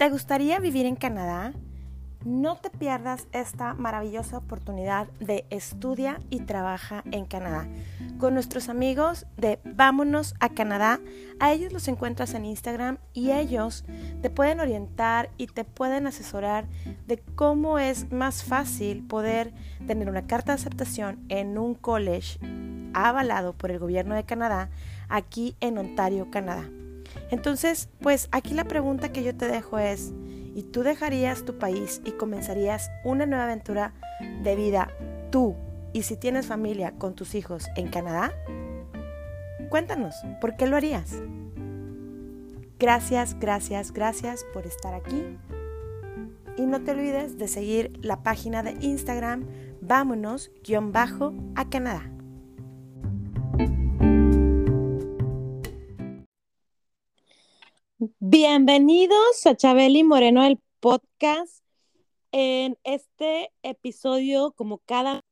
¿Te gustaría vivir en Canadá? No te pierdas esta maravillosa oportunidad de estudia y trabaja en Canadá. Con nuestros amigos de Vámonos a Canadá, a ellos los encuentras en Instagram y ellos te pueden orientar y te pueden asesorar de cómo es más fácil poder tener una carta de aceptación en un college avalado por el gobierno de Canadá aquí en Ontario, Canadá. Entonces, pues aquí la pregunta que yo te dejo es, ¿y tú dejarías tu país y comenzarías una nueva aventura de vida tú y si tienes familia con tus hijos en Canadá? Cuéntanos, ¿por qué lo harías? Gracias, gracias, gracias por estar aquí. Y no te olvides de seguir la página de Instagram vámonos-a Canadá. Bienvenidos a Chabeli Moreno, el podcast. En este episodio, como cada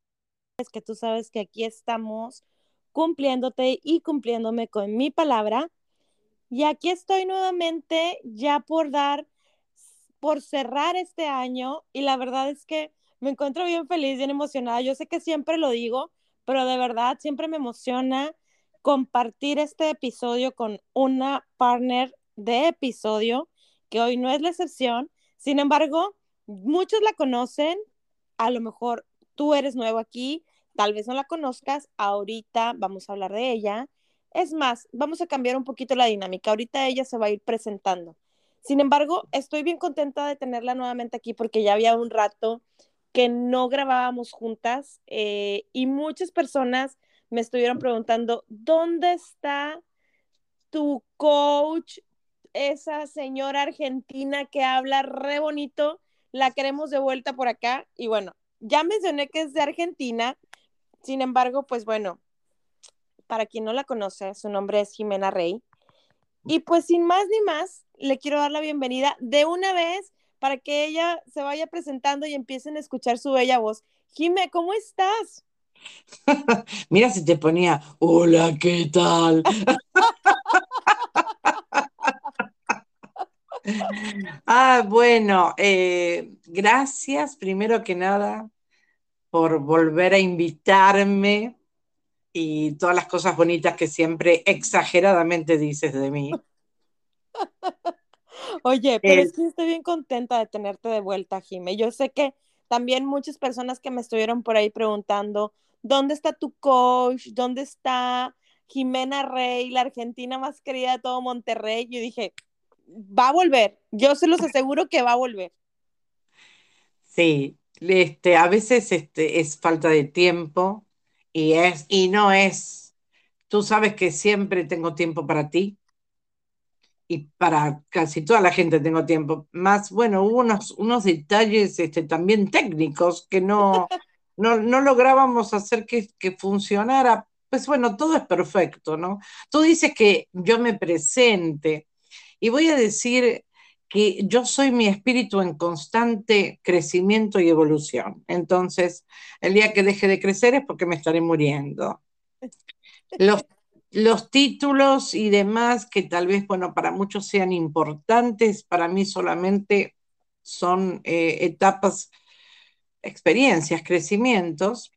vez que tú sabes que aquí estamos cumpliéndote y cumpliéndome con mi palabra. Y aquí estoy nuevamente ya por dar, por cerrar este año. Y la verdad es que me encuentro bien feliz, bien emocionada. Yo sé que siempre lo digo, pero de verdad siempre me emociona compartir este episodio con una partner de episodio, que hoy no es la excepción. Sin embargo, muchos la conocen, a lo mejor tú eres nuevo aquí, tal vez no la conozcas, ahorita vamos a hablar de ella. Es más, vamos a cambiar un poquito la dinámica, ahorita ella se va a ir presentando. Sin embargo, estoy bien contenta de tenerla nuevamente aquí porque ya había un rato que no grabábamos juntas eh, y muchas personas me estuvieron preguntando, ¿dónde está tu coach esa señora argentina que habla re bonito, la queremos de vuelta por acá. Y bueno, ya mencioné que es de Argentina, sin embargo, pues bueno, para quien no la conoce, su nombre es Jimena Rey. Y pues sin más ni más, le quiero dar la bienvenida de una vez para que ella se vaya presentando y empiecen a escuchar su bella voz. Jime, ¿cómo estás? Mira si te ponía, hola, ¿qué tal? Ah, bueno, eh, gracias primero que nada por volver a invitarme y todas las cosas bonitas que siempre exageradamente dices de mí. Oye, pero es que estoy bien contenta de tenerte de vuelta, Jime. Yo sé que también muchas personas que me estuvieron por ahí preguntando, ¿dónde está tu coach? ¿Dónde está Jimena Rey, la argentina más querida de todo Monterrey? Yo dije, va a volver. Yo se los aseguro que va a volver. Sí, este, a veces este, es falta de tiempo y, es, y no es. Tú sabes que siempre tengo tiempo para ti y para casi toda la gente tengo tiempo. Más, bueno, hubo unos, unos detalles este, también técnicos que no, no, no lográbamos hacer que, que funcionara. Pues bueno, todo es perfecto, ¿no? Tú dices que yo me presente y voy a decir que yo soy mi espíritu en constante crecimiento y evolución. Entonces, el día que deje de crecer es porque me estaré muriendo. Los, los títulos y demás, que tal vez, bueno, para muchos sean importantes, para mí solamente son eh, etapas, experiencias, crecimientos.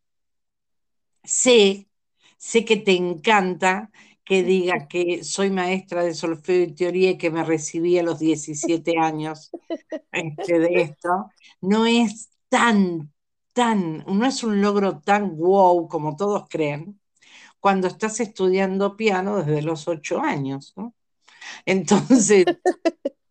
Sé, sé que te encanta que diga que soy maestra de solfeo y teoría y que me recibí a los 17 años este, de esto, no es tan, tan, no es un logro tan wow como todos creen cuando estás estudiando piano desde los 8 años, ¿no? Entonces,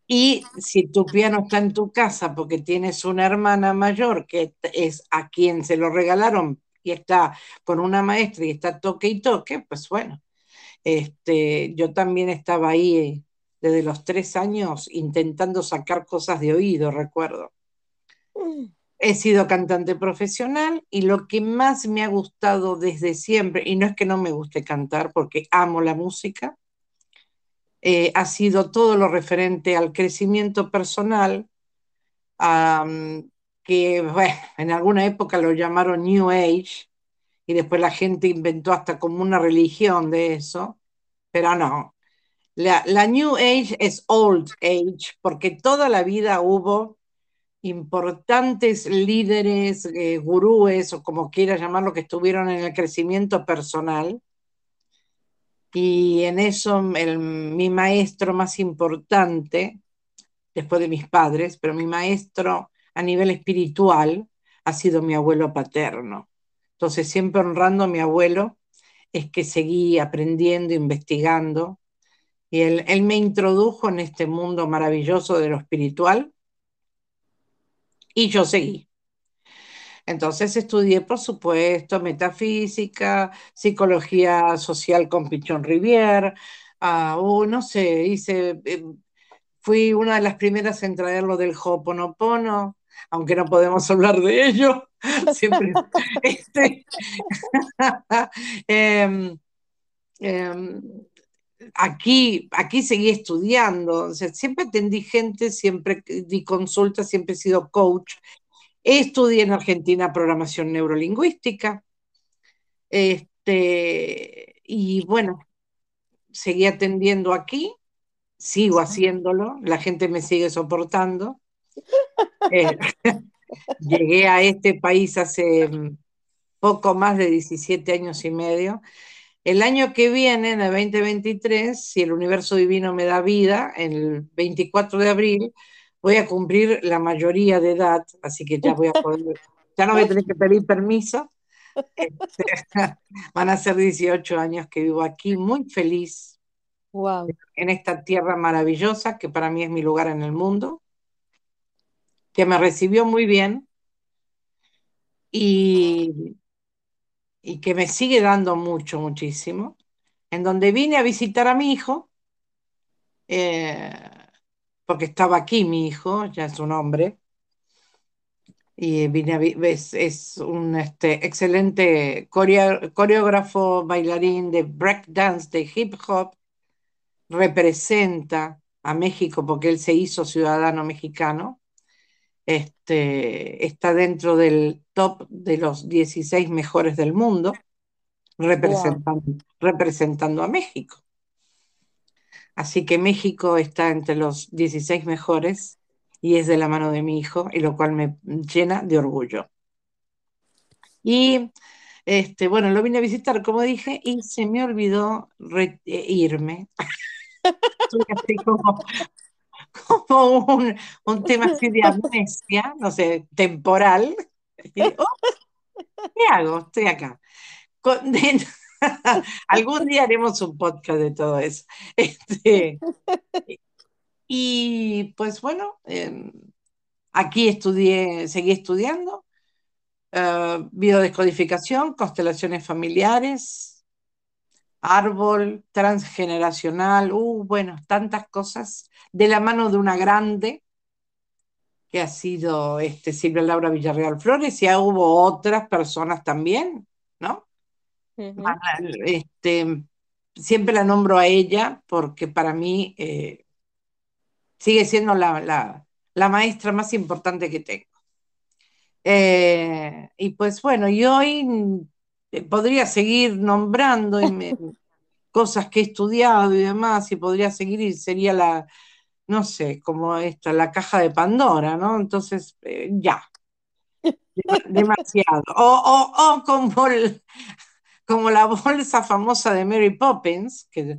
y si tu piano está en tu casa porque tienes una hermana mayor que es a quien se lo regalaron y está con una maestra y está toque y toque, pues bueno, este, yo también estaba ahí desde los tres años intentando sacar cosas de oído, recuerdo. Mm. He sido cantante profesional y lo que más me ha gustado desde siempre, y no es que no me guste cantar porque amo la música, eh, ha sido todo lo referente al crecimiento personal, que en alguna época lo llamaron New Age, y después la gente inventó hasta como una religión de eso, pero no. La, la New Age es Old Age, porque toda la vida hubo importantes líderes, eh, gurúes o como quieras llamarlo, que estuvieron en el crecimiento personal. Y en eso el, mi maestro más importante, después de mis padres, pero mi maestro a nivel espiritual ha sido mi abuelo paterno. Entonces, siempre honrando a mi abuelo, es que seguí aprendiendo, investigando. Y él, él me introdujo en este mundo maravilloso de lo espiritual y yo seguí. Entonces estudié, por supuesto, metafísica, psicología social con Pichón Rivière, uh, no sé, hice, eh, fui una de las primeras en traer lo del Ho'oponopono, aunque no podemos hablar de ello. Siempre, este, eh, eh, aquí, aquí seguí estudiando, o sea, siempre atendí gente, siempre di consultas, siempre he sido coach. Estudié en Argentina programación neurolingüística. Este, y bueno, seguí atendiendo aquí, sigo haciéndolo, la gente me sigue soportando. Eh, llegué a este país hace poco más de 17 años y medio el año que viene, en el 2023, si el universo divino me da vida, el 24 de abril, voy a cumplir la mayoría de edad, así que ya voy a poder, ya no voy a tener que pedir permiso. Este, van a ser 18 años que vivo aquí, muy feliz. Wow. En esta tierra maravillosa que para mí es mi lugar en el mundo, que me recibió muy bien y y que me sigue dando mucho, muchísimo, en donde vine a visitar a mi hijo, eh, porque estaba aquí mi hijo, ya es un hombre, y es un este, excelente coreógrafo, bailarín de breakdance, de hip hop, representa a México porque él se hizo ciudadano mexicano este, está dentro del top de los 16 mejores del mundo, representando, wow. representando a México. Así que México está entre los 16 mejores y es de la mano de mi hijo, y lo cual me llena de orgullo. Y este, bueno, lo vine a visitar, como dije, y se me olvidó irme. Estoy así como como un, un tema así de amnesia, no sé, temporal. Y, oh, ¿Qué hago? Estoy acá. Con, de, algún día haremos un podcast de todo eso. Este, y pues bueno, eh, aquí estudié, seguí estudiando, uh, biodescodificación, constelaciones familiares, árbol transgeneracional, uh, bueno, tantas cosas, de la mano de una grande que ha sido este, Silvia Laura Villarreal Flores, y ya hubo otras personas también, ¿no? Uh -huh. este, siempre la nombro a ella porque para mí eh, sigue siendo la, la, la, maestra más importante que tengo. Eh, y pues bueno, y hoy podría seguir nombrando y me, cosas que he estudiado y demás, y podría seguir y sería la, no sé, como esta, la caja de Pandora, ¿no? Entonces, eh, ya. Demasiado. O, o, o como, el, como la bolsa famosa de Mary Poppins, que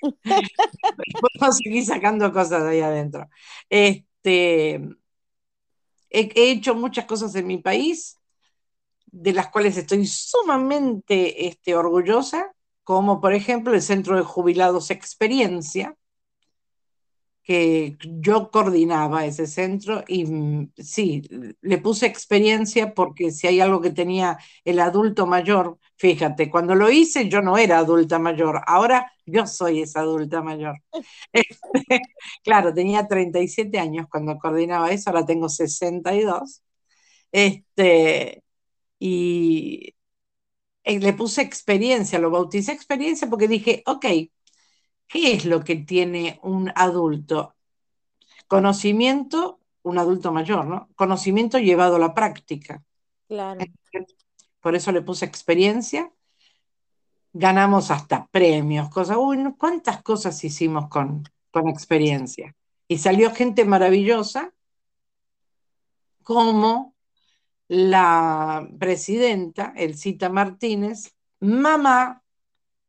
podemos seguir sacando cosas de ahí adentro. Este, he, he hecho muchas cosas en mi país, de las cuales estoy sumamente este, orgullosa, como por ejemplo el Centro de Jubilados Experiencia, que yo coordinaba ese centro y mm, sí, le puse experiencia porque si hay algo que tenía el adulto mayor, fíjate, cuando lo hice yo no era adulta mayor, ahora yo soy esa adulta mayor. Este, claro, tenía 37 años cuando coordinaba eso, ahora tengo 62. Este, y eh, le puse experiencia, lo bauticé experiencia porque dije, ok, ¿qué es lo que tiene un adulto? Conocimiento, un adulto mayor, ¿no? Conocimiento llevado a la práctica. Claro. Por eso le puse experiencia. ganamos hasta premios, cosas. Uy, ¿cuántas cosas hicimos con, con experiencia? Y salió gente maravillosa como la presidenta, Elcita Martínez, mamá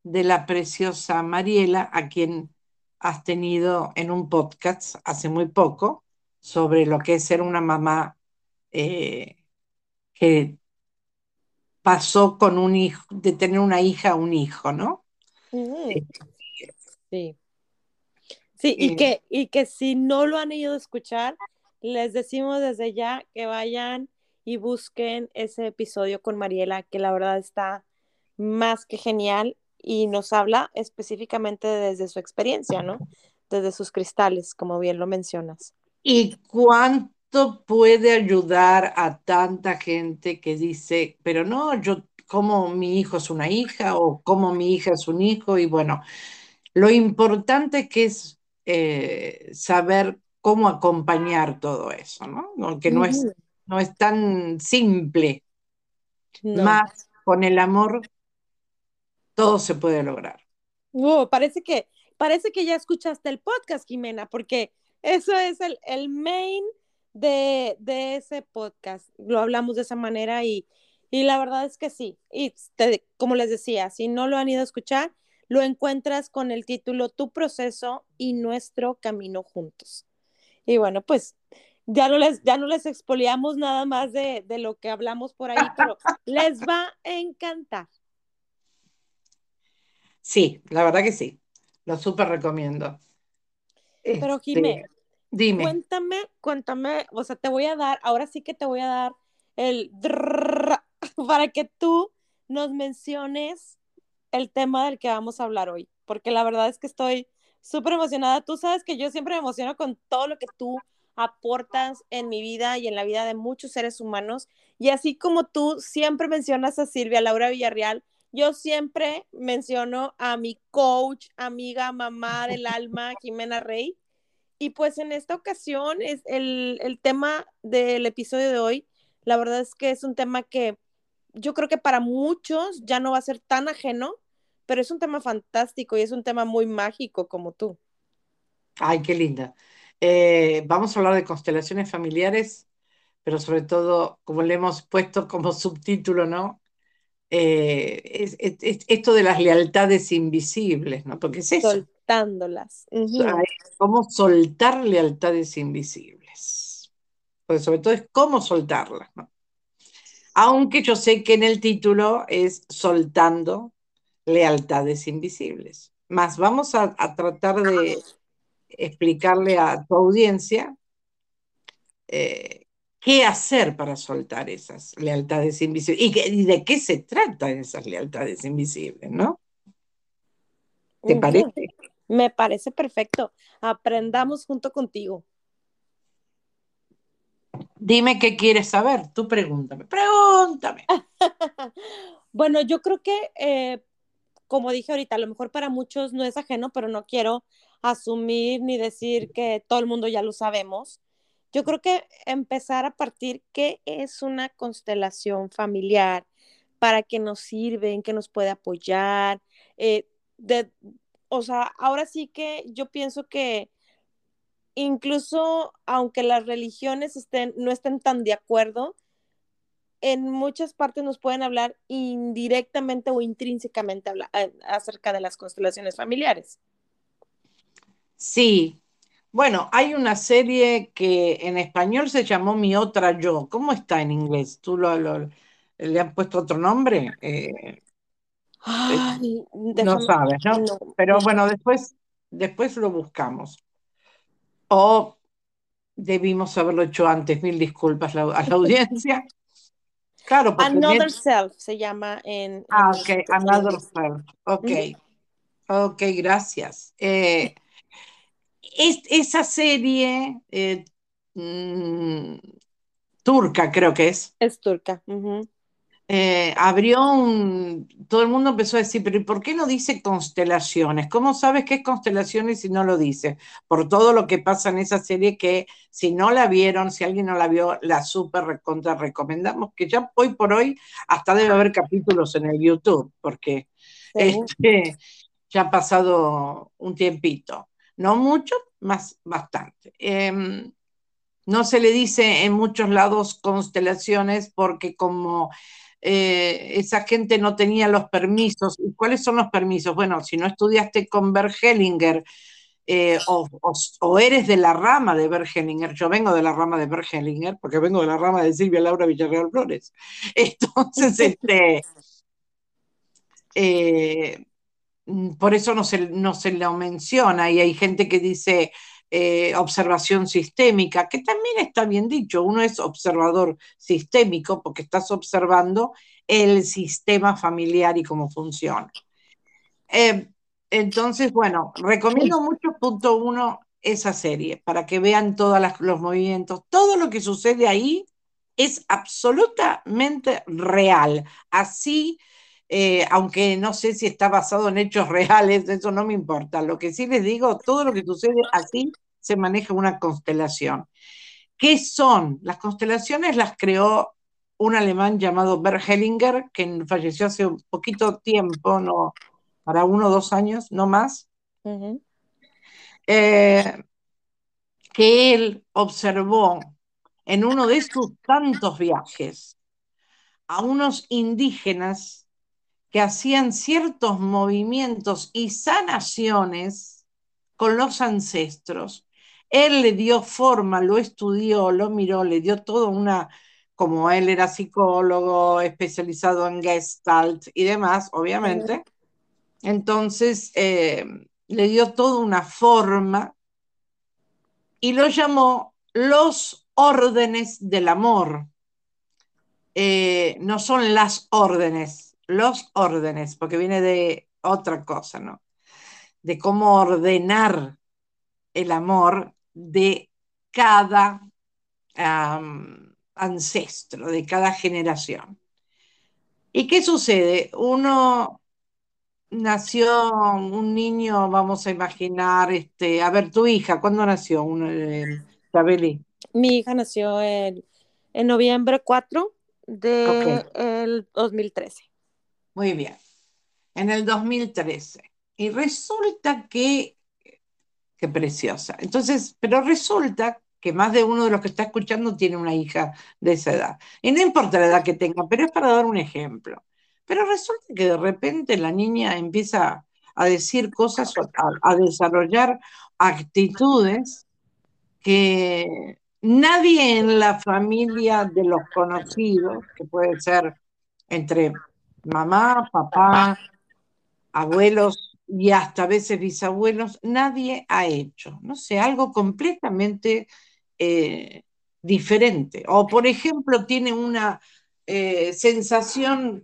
de la preciosa Mariela, a quien has tenido en un podcast hace muy poco sobre lo que es ser una mamá eh, que pasó con un hijo, de tener una hija a un hijo, ¿no? Sí. Sí, y, que, y que si no lo han ido a escuchar, les decimos desde ya que vayan y busquen ese episodio con Mariela, que la verdad está más que genial y nos habla específicamente desde su experiencia, ¿no? Desde sus cristales, como bien lo mencionas. ¿Y cuánto puede ayudar a tanta gente que dice, pero no, yo como mi hijo es una hija o como mi hija es un hijo? Y bueno, lo importante que es eh, saber cómo acompañar todo eso, ¿no? Que no es no es tan simple. Más con el amor, todo se puede lograr. parece, que, parece que ya escuchaste el podcast, Jimena, porque eso es el, el main de, ese podcast. Lo hablamos de esa manera y, y la verdad es que sí. Y como les decía, si no lo han ido a escuchar, lo encuentras con el título Tu proceso y nuestro camino juntos. Y bueno, pues ya no les, ya no les expoliamos nada más de, lo que hablamos por ahí, pero les va a encantar. Sí, la verdad que sí. Lo súper recomiendo. Pero este, Jimé, dime. Cuéntame, cuéntame, o sea, te voy a dar, ahora sí que te voy a dar el para que tú nos menciones el tema del que vamos a hablar hoy, porque la verdad es que estoy súper emocionada. Tú sabes que yo siempre me emociono con todo lo que tú aportas en mi vida y en la vida de muchos seres humanos. Y así como tú siempre mencionas a Silvia Laura Villarreal, yo siempre menciono a mi coach, amiga, mamá del alma, Jimena Rey. Y pues en esta ocasión es el, el tema del episodio de hoy. La verdad es que es un tema que yo creo que para muchos ya no va a ser tan ajeno, pero es un tema fantástico y es un tema muy mágico como tú. Ay, qué linda. Eh, vamos a hablar de constelaciones familiares, pero sobre todo, como le hemos puesto como subtítulo, ¿no? Eh, es, esto de las lealtades invisibles, ¿no? Porque es eso. Soltándolas. cómo soltar lealtades invisibles. Pues sobre todo es cómo soltarlas, ¿no? Aunque yo sé que en el título es soltando lealtades invisibles. Más vamos a tratar de explicarle a tu audiencia eh, qué hacer para soltar esas lealtades invisibles y, de qué se trata esas lealtades invisibles, ¿no? ¿Te parece? Me parece perfecto. Aprendamos junto contigo. Dime qué quieres saber. Tú pregúntame. Pregúntame. bueno, yo creo que, eh, como dije ahorita, a lo mejor para muchos no es ajeno, pero no quiero asumir ni decir que todo el mundo ya lo sabemos. Yo creo que empezar a partir qué es una constelación familiar, para qué nos sirve, en qué nos puede apoyar. Eh, o sea, ahora sí que yo pienso que incluso aunque las religiones estén, no estén tan de acuerdo, en muchas partes nos pueden hablar indirectamente o intrínsecamente eh, acerca de las constelaciones familiares. Sí. Bueno, hay una serie que en español se llamó Mi otra yo. ¿Cómo está en inglés? ¿Tú lo, le han puesto otro nombre? Eh, no sabes, ¿no? Pero bueno, después, después lo buscamos. O debimos haberlo hecho antes, mil disculpas a la audiencia. Claro, porque Another Self se llama en. Ah, ok, Another Self. Ok. Ok, gracias. Eh, esa serie eh, mm, turca, creo que es. Es turca. Eh, abrió un. Todo el mundo empezó a decir, pero ¿por qué no dice constelaciones? ¿Cómo sabes qué es constelaciones si no lo dice? Por todo lo que pasa en esa serie que si no la vieron, si alguien no la vio, la súper recontra recomendamos, que ya hoy por hoy hasta debe haber capítulos en el YouTube, porque Este, ya ha pasado un tiempito. No mucho, más bastante. Em, no se le dice en muchos lados constelaciones porque como eh, esa gente no tenía los permisos. ¿Y cuáles son los permisos? Bueno, si no estudiaste con Bert Hellinger eh, o, eres de la rama de Bert Hellinger, yo vengo de la rama de Bert Hellinger porque vengo de la rama de Silvia Laura Villarreal Flores. Entonces, este, eh, por eso no se, no se lo menciona y hay gente que dice eh, observación sistémica, que también está bien dicho, uno es observador sistémico porque estás observando el sistema familiar y cómo funciona. Eh, entonces, bueno, recomiendo mucho punto uno esa serie para que vean todos los movimientos, todo lo que sucede ahí es absolutamente real. Así eh, aunque no sé si está basado en hechos reales, eso no me importa. Lo que sí les digo, todo lo que sucede así se maneja una constelación. ¿Qué son? Las constelaciones las creó un alemán llamado Bert Hellinger, que falleció hace un poquito tiempo, no, para uno o dos años, no más, eh, que él observó en uno de sus tantos viajes a unos indígenas que hacían ciertos movimientos y sanaciones con los ancestros. Él le dio forma, lo estudió, lo miró, le dio toda una, como él era psicólogo, especializado en gestalt y demás, obviamente. Entonces, eh, le dio toda una forma y lo llamó los órdenes del amor. Eh, no son las órdenes, los órdenes, porque viene de otra cosa, ¿no? De cómo ordenar el amor de cada ancestro, de cada generación. ¿Y qué sucede? Uno nació un niño, vamos a imaginar, este, a ver, tu hija, ¿cuándo nació? Mi hija nació en, noviembre 4 del 2013. Muy bien. En el 2013. Y resulta que, qué preciosa. Entonces, pero resulta que más de uno de los que está escuchando tiene una hija de esa edad. Y no importa la edad que tenga, pero es para dar un ejemplo. Pero resulta que de repente la niña empieza a decir cosas, a, a desarrollar actitudes que nadie en la familia de los conocidos, que puede ser entre mamá, papá, abuelos y hasta a veces bisabuelos, nadie ha hecho, no sé, algo completamente eh, diferente. O por ejemplo, tiene una eh, sensación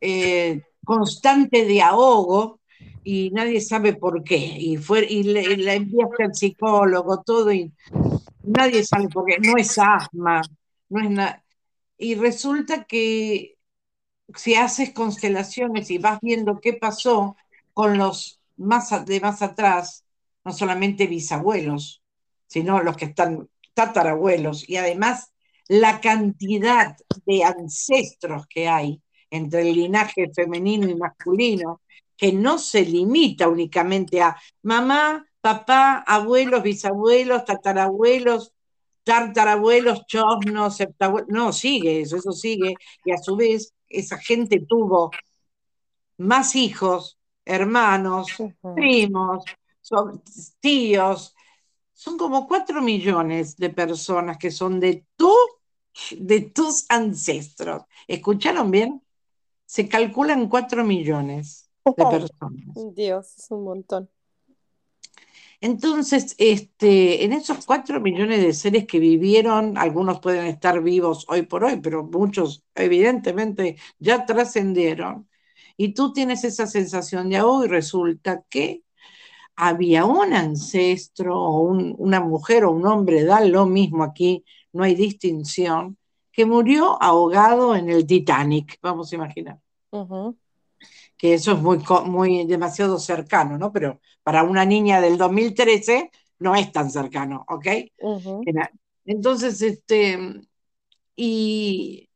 eh, constante de ahogo y nadie sabe por qué. Y, fue, y le, la enviaste al psicólogo, todo, y nadie sabe por qué. No es asma, no es nada. Y resulta que si haces constelaciones y vas viendo qué pasó con los más de más atrás, no solamente bisabuelos, sino los que están tatarabuelos, y además la cantidad de ancestros que hay entre el linaje femenino y masculino, que no se limita únicamente a mamá, papá, abuelos, bisabuelos, tatarabuelos, tartarabuelos, chosnos, septabuelos, no, sigue eso, eso sigue, y a su vez esa gente tuvo más hijos, hermanos, primos, tíos. Son como cuatro millones de personas que son de de tus ancestros. ¿Escucharon bien? Se calculan cuatro millones de personas. Dios, es un montón. Entonces, este, en esos cuatro millones de seres que vivieron, algunos pueden estar vivos hoy por hoy, pero muchos evidentemente ya trascendieron, y tú tienes esa sensación de hoy resulta que había un ancestro o una mujer o un hombre, da lo mismo aquí, no hay distinción, que murió ahogado en el Titanic, vamos a imaginar que eso es muy, muy demasiado cercano, ¿no? Pero para una niña del 2013 no es tan cercano, ¿ok? Entonces, este, y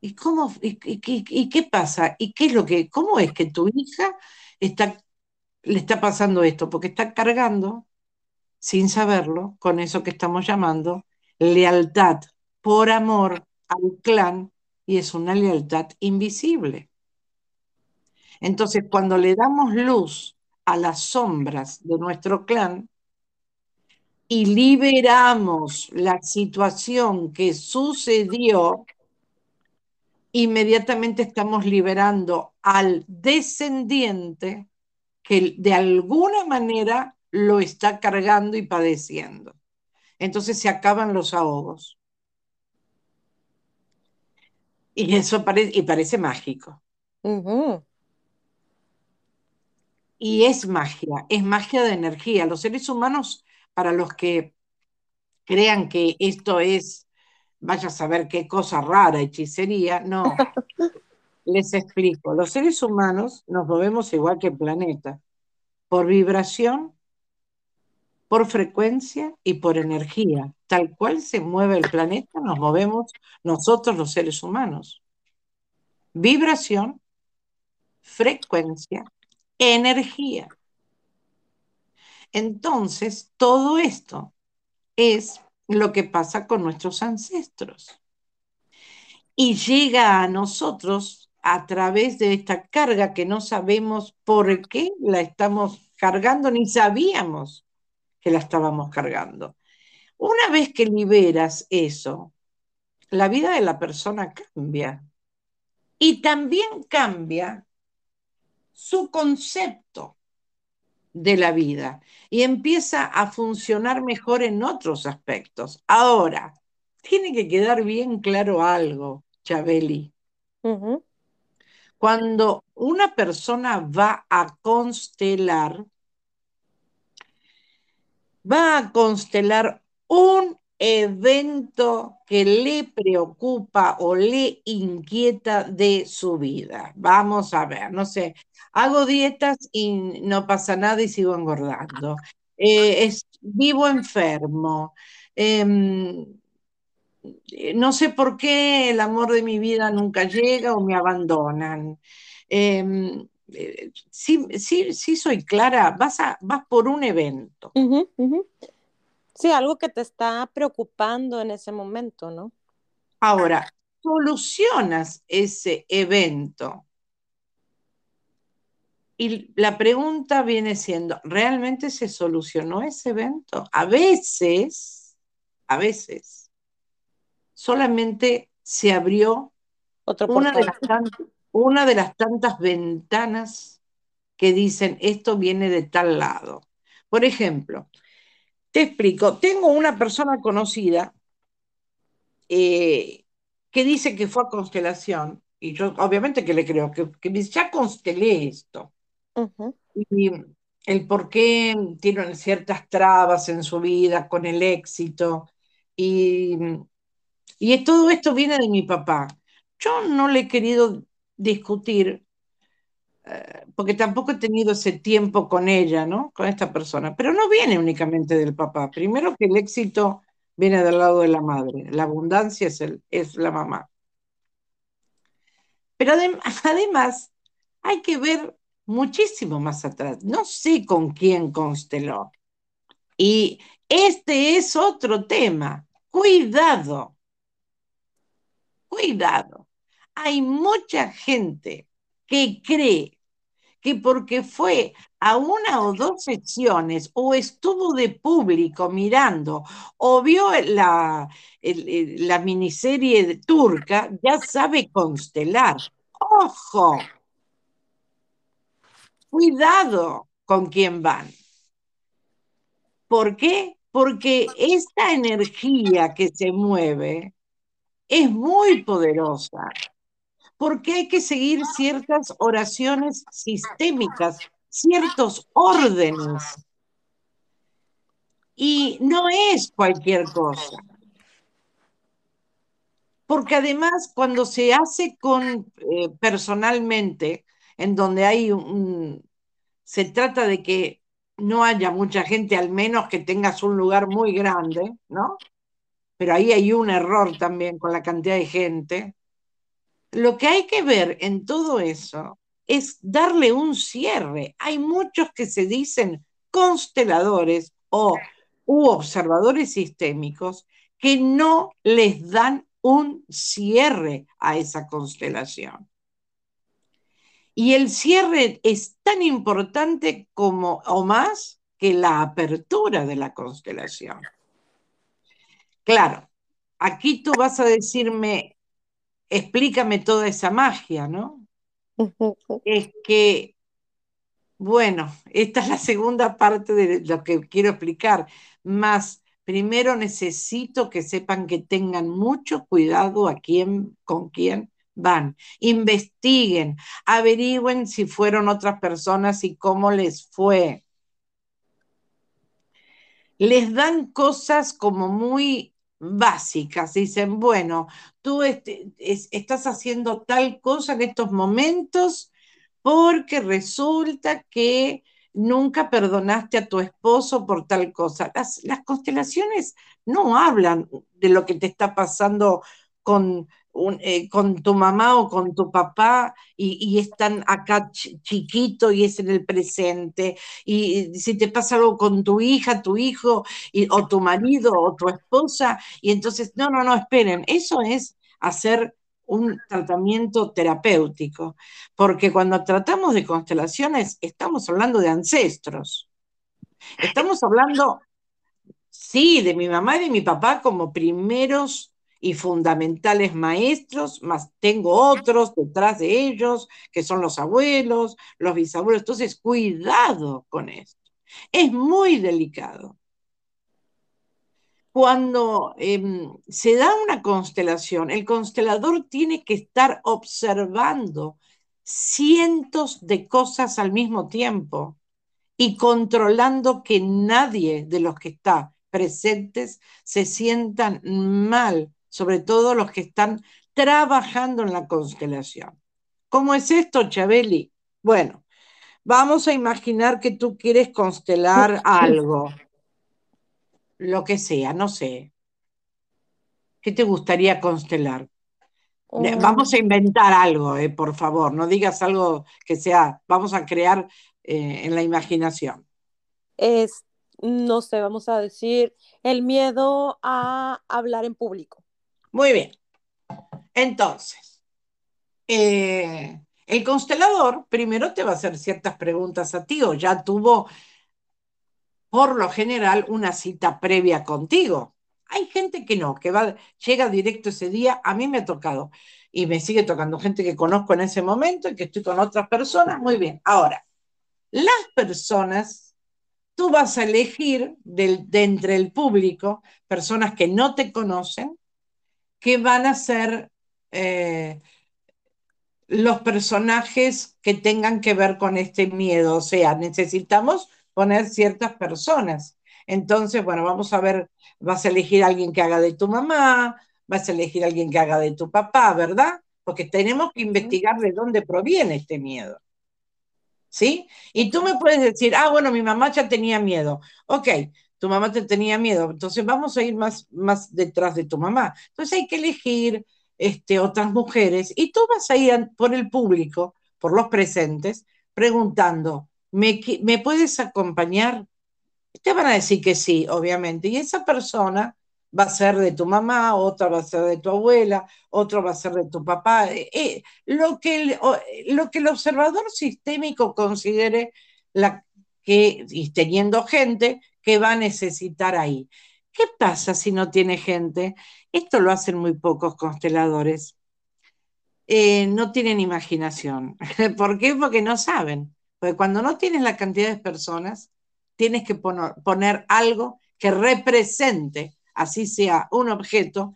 ¿Y cómo, y, y qué pasa? ¿Y qué es lo que, cómo es que tu hija está, le está pasando esto? Porque está cargando, sin saberlo, con eso que estamos llamando lealtad por amor al clan y es una lealtad invisible. Entonces, cuando le damos luz a las sombras de nuestro clan y liberamos la situación que sucedió, inmediatamente estamos liberando al descendiente que de alguna manera lo está cargando y padeciendo. Entonces se acaban los ahogos. Y eso parece, y parece mágico. Y es magia, es magia de energía. Los seres humanos, para los que crean que esto es, vaya a saber qué cosa rara, hechicería, no. Les explico, los seres humanos nos movemos igual que el planeta, por vibración, por frecuencia y por energía. Tal cual se mueve el planeta, nos movemos nosotros los seres humanos. Vibración, frecuencia energía. Entonces, todo esto es lo que pasa con nuestros ancestros. Y llega a nosotros a través de esta carga que no sabemos por qué la estamos cargando, ni sabíamos que la estábamos cargando. Una vez que liberas eso, la vida de la persona cambia. Y también cambia su concepto de la vida y empieza a funcionar mejor en otros aspectos. Ahora, tiene que quedar bien claro algo, Chabeli. Cuando una persona va a constelar, va a constelar un evento que le preocupa o le inquieta de su vida. Vamos a ver, no sé, hago dietas y no pasa nada y sigo engordando. Eh, vivo enfermo. Em, no sé por qué el amor de mi vida nunca llega o me abandonan. Em, eh, sí, sí, soy clara, vas, a, vas por un evento. Sí, algo que te está preocupando en ese momento, ¿no? Ahora, solucionas ese evento. Y la pregunta viene siendo, ¿realmente se solucionó ese evento? A veces, a veces, solamente se abrió una, de las una de las tantas ventanas que dicen esto viene de tal lado. Por ejemplo, te explico, tengo una persona conocida eh, que dice que fue a constelación, y yo obviamente que le creo, que, que ya constelé esto. Y el por qué tienen ciertas trabas en su vida con el éxito. Y, y todo esto viene de mi papá. Yo no le he querido discutir porque tampoco he tenido ese tiempo con ella, ¿no? Con esta persona. Pero no viene únicamente del papá. Primero que el éxito viene del lado de la madre, la abundancia es, la mamá. Pero además hay que ver muchísimo más atrás. No sé con quién consteló. Y este es otro tema. Cuidado. Cuidado. Hay mucha gente que cree que porque fue a una o dos secciones o estuvo de público mirando o vio la, la miniserie turca, ya sabe constelar. Ojo, cuidado con quién van. ¿Por qué? Porque esta energía que se mueve es muy poderosa porque hay que seguir ciertas oraciones sistémicas, ciertos órdenes. Y no es cualquier cosa. Porque además cuando se hace con eh, personalmente, en donde hay un, se trata de que no haya mucha gente, al menos que tengas un lugar muy grande, ¿no? Pero ahí hay un error también con la cantidad de gente lo que hay que ver en todo eso es darle un cierre. Hay muchos que se dicen consteladores o u observadores sistémicos que no les dan un cierre a esa constelación. Y el cierre es tan importante como o más que la apertura de la constelación. Claro, aquí tú vas a decirme, explícame toda esa magia, ¿no? es que, bueno, esta es la segunda parte de lo que quiero explicar, más primero necesito que sepan que tengan mucho cuidado a quién, con quién van, investiguen, averigüen si fueron otras personas y cómo les fue. Les dan cosas como muy básicas. Dicen, bueno, tú este, estás haciendo tal cosa en estos momentos porque resulta que nunca perdonaste a tu esposo por tal cosa. Las, las constelaciones no hablan de lo que te está pasando con eh, con tu mamá o con tu papá y, están acá chiquito y es en el presente. Y, si te pasa algo con tu hija, tu hijo, o tu marido o tu esposa, y entonces, no, no, no, esperen, eso es hacer un tratamiento terapéutico, porque cuando tratamos de constelaciones estamos hablando de ancestros. Estamos hablando, sí, de mi mamá y de mi papá como primeros y fundamentales maestros, más tengo otros detrás de ellos, que son los abuelos, los bisabuelos. Entonces, cuidado con esto. Es muy delicado. Cuando em, se da una constelación, el constelador tiene que estar observando cientos de cosas al mismo tiempo y controlando que nadie de los que está presentes se sientan mal sobre todo los que están trabajando en la constelación. ¿Cómo es esto, Chabeli? Bueno, vamos a imaginar que tú quieres constelar algo, lo que sea, no sé. ¿Qué te gustaría constelar? Mm. Vamos a inventar algo, eh, por favor, no digas algo que sea, vamos a crear eh, en la imaginación. Es, no sé, vamos a decir, el miedo a hablar en público. Muy bien. Entonces, eh, el constelador primero te va a hacer ciertas preguntas a ti o ya tuvo, por lo general, una cita previa contigo. Hay gente que no, que va, llega directo ese día. A mí me ha tocado y me sigue tocando gente que conozco en ese momento y que estoy con otras personas. Muy bien. Ahora, las personas, tú vas a elegir de entre el público personas que no te conocen, que van a ser eh, los personajes que tengan que ver con este miedo. O sea, necesitamos poner ciertas personas. Entonces, bueno, vamos a ver, vas a elegir a alguien que haga de tu mamá, vas a elegir a alguien que haga de tu papá, ¿verdad? Porque tenemos que investigar de dónde proviene este miedo. ¿Sí? Y tú me puedes decir, ah, bueno, mi mamá ya tenía miedo. Ok, tu mamá te tenía miedo, entonces vamos a ir más, más detrás de tu mamá. Entonces hay que elegir este, otras mujeres y tú vas a ir por el público, por los presentes, preguntando, ¿me, ¿me puedes acompañar? Te van a decir que sí, obviamente, y esa persona va a ser de tu mamá, otra va a ser de tu abuela, otro va a ser de tu papá. Eh, eh, lo, que el, lo que el observador sistémico considere la, que, y teniendo gente, que va a necesitar ahí. ¿Qué pasa si no tiene gente? Esto lo hacen muy pocos consteladores. Eh, no tienen imaginación. ¿Por qué? Porque no saben. Porque cuando no tienes la cantidad de personas, tienes que poner, poner algo que represente, así sea un objeto,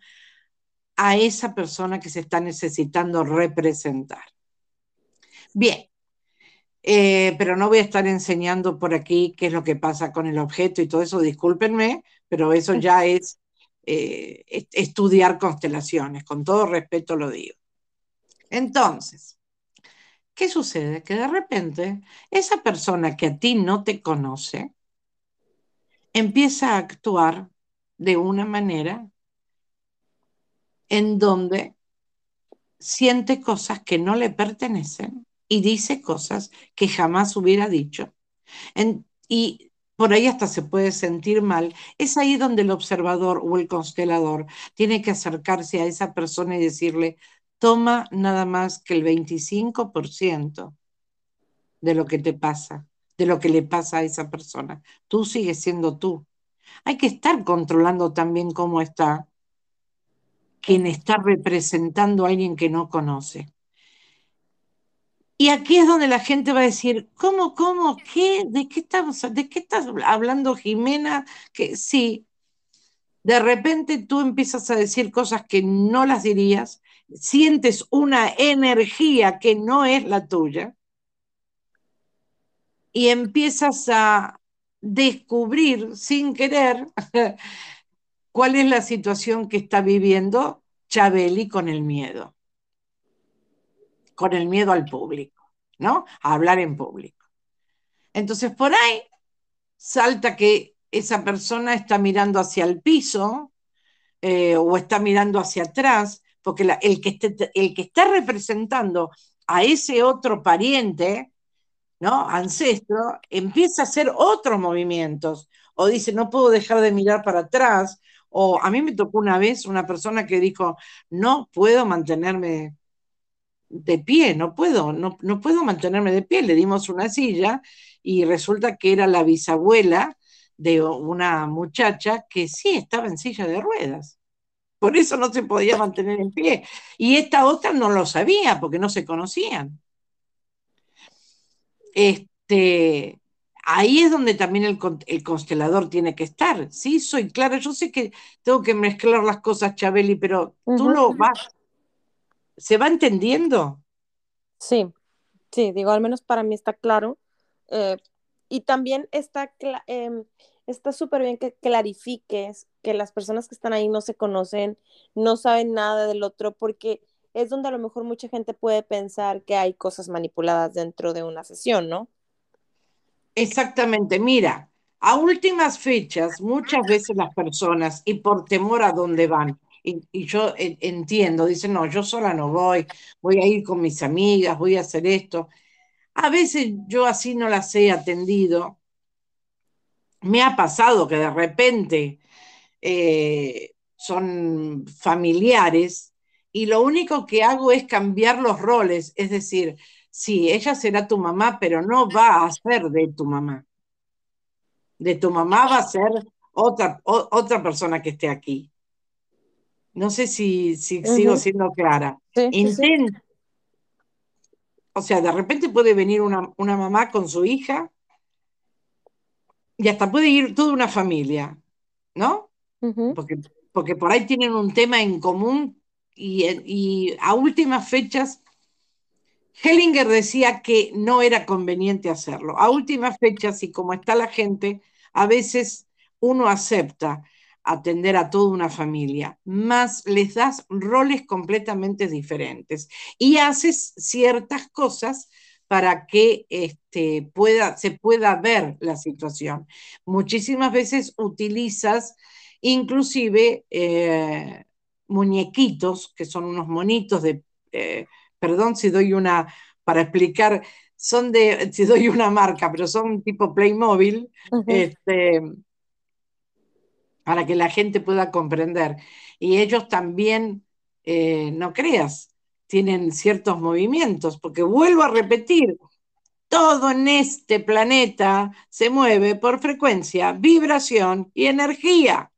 a esa persona que se está necesitando representar. Bien, eh, pero no voy a estar enseñando por aquí qué es lo que pasa con el objeto y todo eso, discúlpenme, pero eso ya es eh, estudiar constelaciones, con todo respeto lo digo. Entonces, ¿qué sucede? Que de repente esa persona que a ti no te conoce empieza a actuar de una manera en donde siente cosas que no le pertenecen y dice cosas que jamás hubiera dicho. y por ahí hasta se puede sentir mal. Es ahí donde el observador o el constelador tiene que acercarse a esa persona y decirle, toma nada más que el 25% de lo que te pasa, de lo que le pasa a esa persona. Tú sigues siendo tú. Hay que estar controlando también cómo está quien está representando a alguien que no conoce. Y aquí es donde la gente va a decir, ¿cómo, cómo, qué? ¿De qué de qué estás hablando, Jimena? Que sí, de repente tú empiezas a decir cosas que no las dirías, sientes una energía que no es la tuya y empiezas a descubrir sin querer cuál es la situación que está viviendo Chabeli con el miedo, con el miedo al público, ¿no? A hablar en público. Entonces, por ahí salta que esa persona está mirando hacia el piso eh, o está mirando hacia atrás, porque el, que el que está representando a ese otro pariente, ¿no? Ancestro, empieza a hacer otros movimientos, o dice, no puedo dejar de mirar para atrás, o a mí me tocó una vez una persona que dijo, no puedo mantenerme de pie, no puedo, no, no puedo mantenerme de pie. Le dimos una silla y resulta que era la bisabuela de una muchacha que sí estaba en silla de ruedas. Por eso no se podía mantener en pie. Y esta otra no lo sabía porque no se conocían. Este, ahí es donde también el, constelador tiene que estar. Sí, soy clara. Yo sé que tengo que mezclar las cosas, Chabeli, pero tú lo vas. ¿Se va entendiendo? Sí, sí, digo, al menos para mí está claro. Eh, y también está em, está súper bien que clarifiques que las personas que están ahí no se conocen, no saben nada del otro, porque es donde a lo mejor mucha gente puede pensar que hay cosas manipuladas dentro de una sesión, ¿no? Exactamente, mira, a últimas fechas muchas veces las personas, y por temor a dónde van, y, yo entiendo, dicen, no, yo sola no voy, voy a ir con mis amigas, voy a hacer esto. A veces yo así no las he atendido. Me ha pasado que de repente eh, son familiares y lo único que hago es cambiar los roles, es decir, sí, ella será tu mamá, pero no va a ser de tu mamá. De tu mamá va a ser otra, otra persona que esté aquí. No sé si, sigo siendo clara. O sea, de repente puede venir una, mamá con su hija y hasta puede ir toda una familia, ¿no? porque, porque por ahí tienen un tema en común y, y a últimas fechas Hellinger decía que no era conveniente hacerlo. A últimas fechas, y como está la gente, a veces uno acepta atender a toda una familia, más les das roles completamente diferentes y haces ciertas cosas para que este, pueda, se pueda ver la situación. Muchísimas veces utilizas inclusive eh, muñequitos, que son unos monitos de... Eh, perdón si doy una, para explicar, son de, si doy una marca, pero son tipo Playmobil, este, para que la gente pueda comprender. Y ellos también, eh, no creas, tienen ciertos movimientos, porque vuelvo a repetir, todo en este planeta se mueve por frecuencia, vibración y energía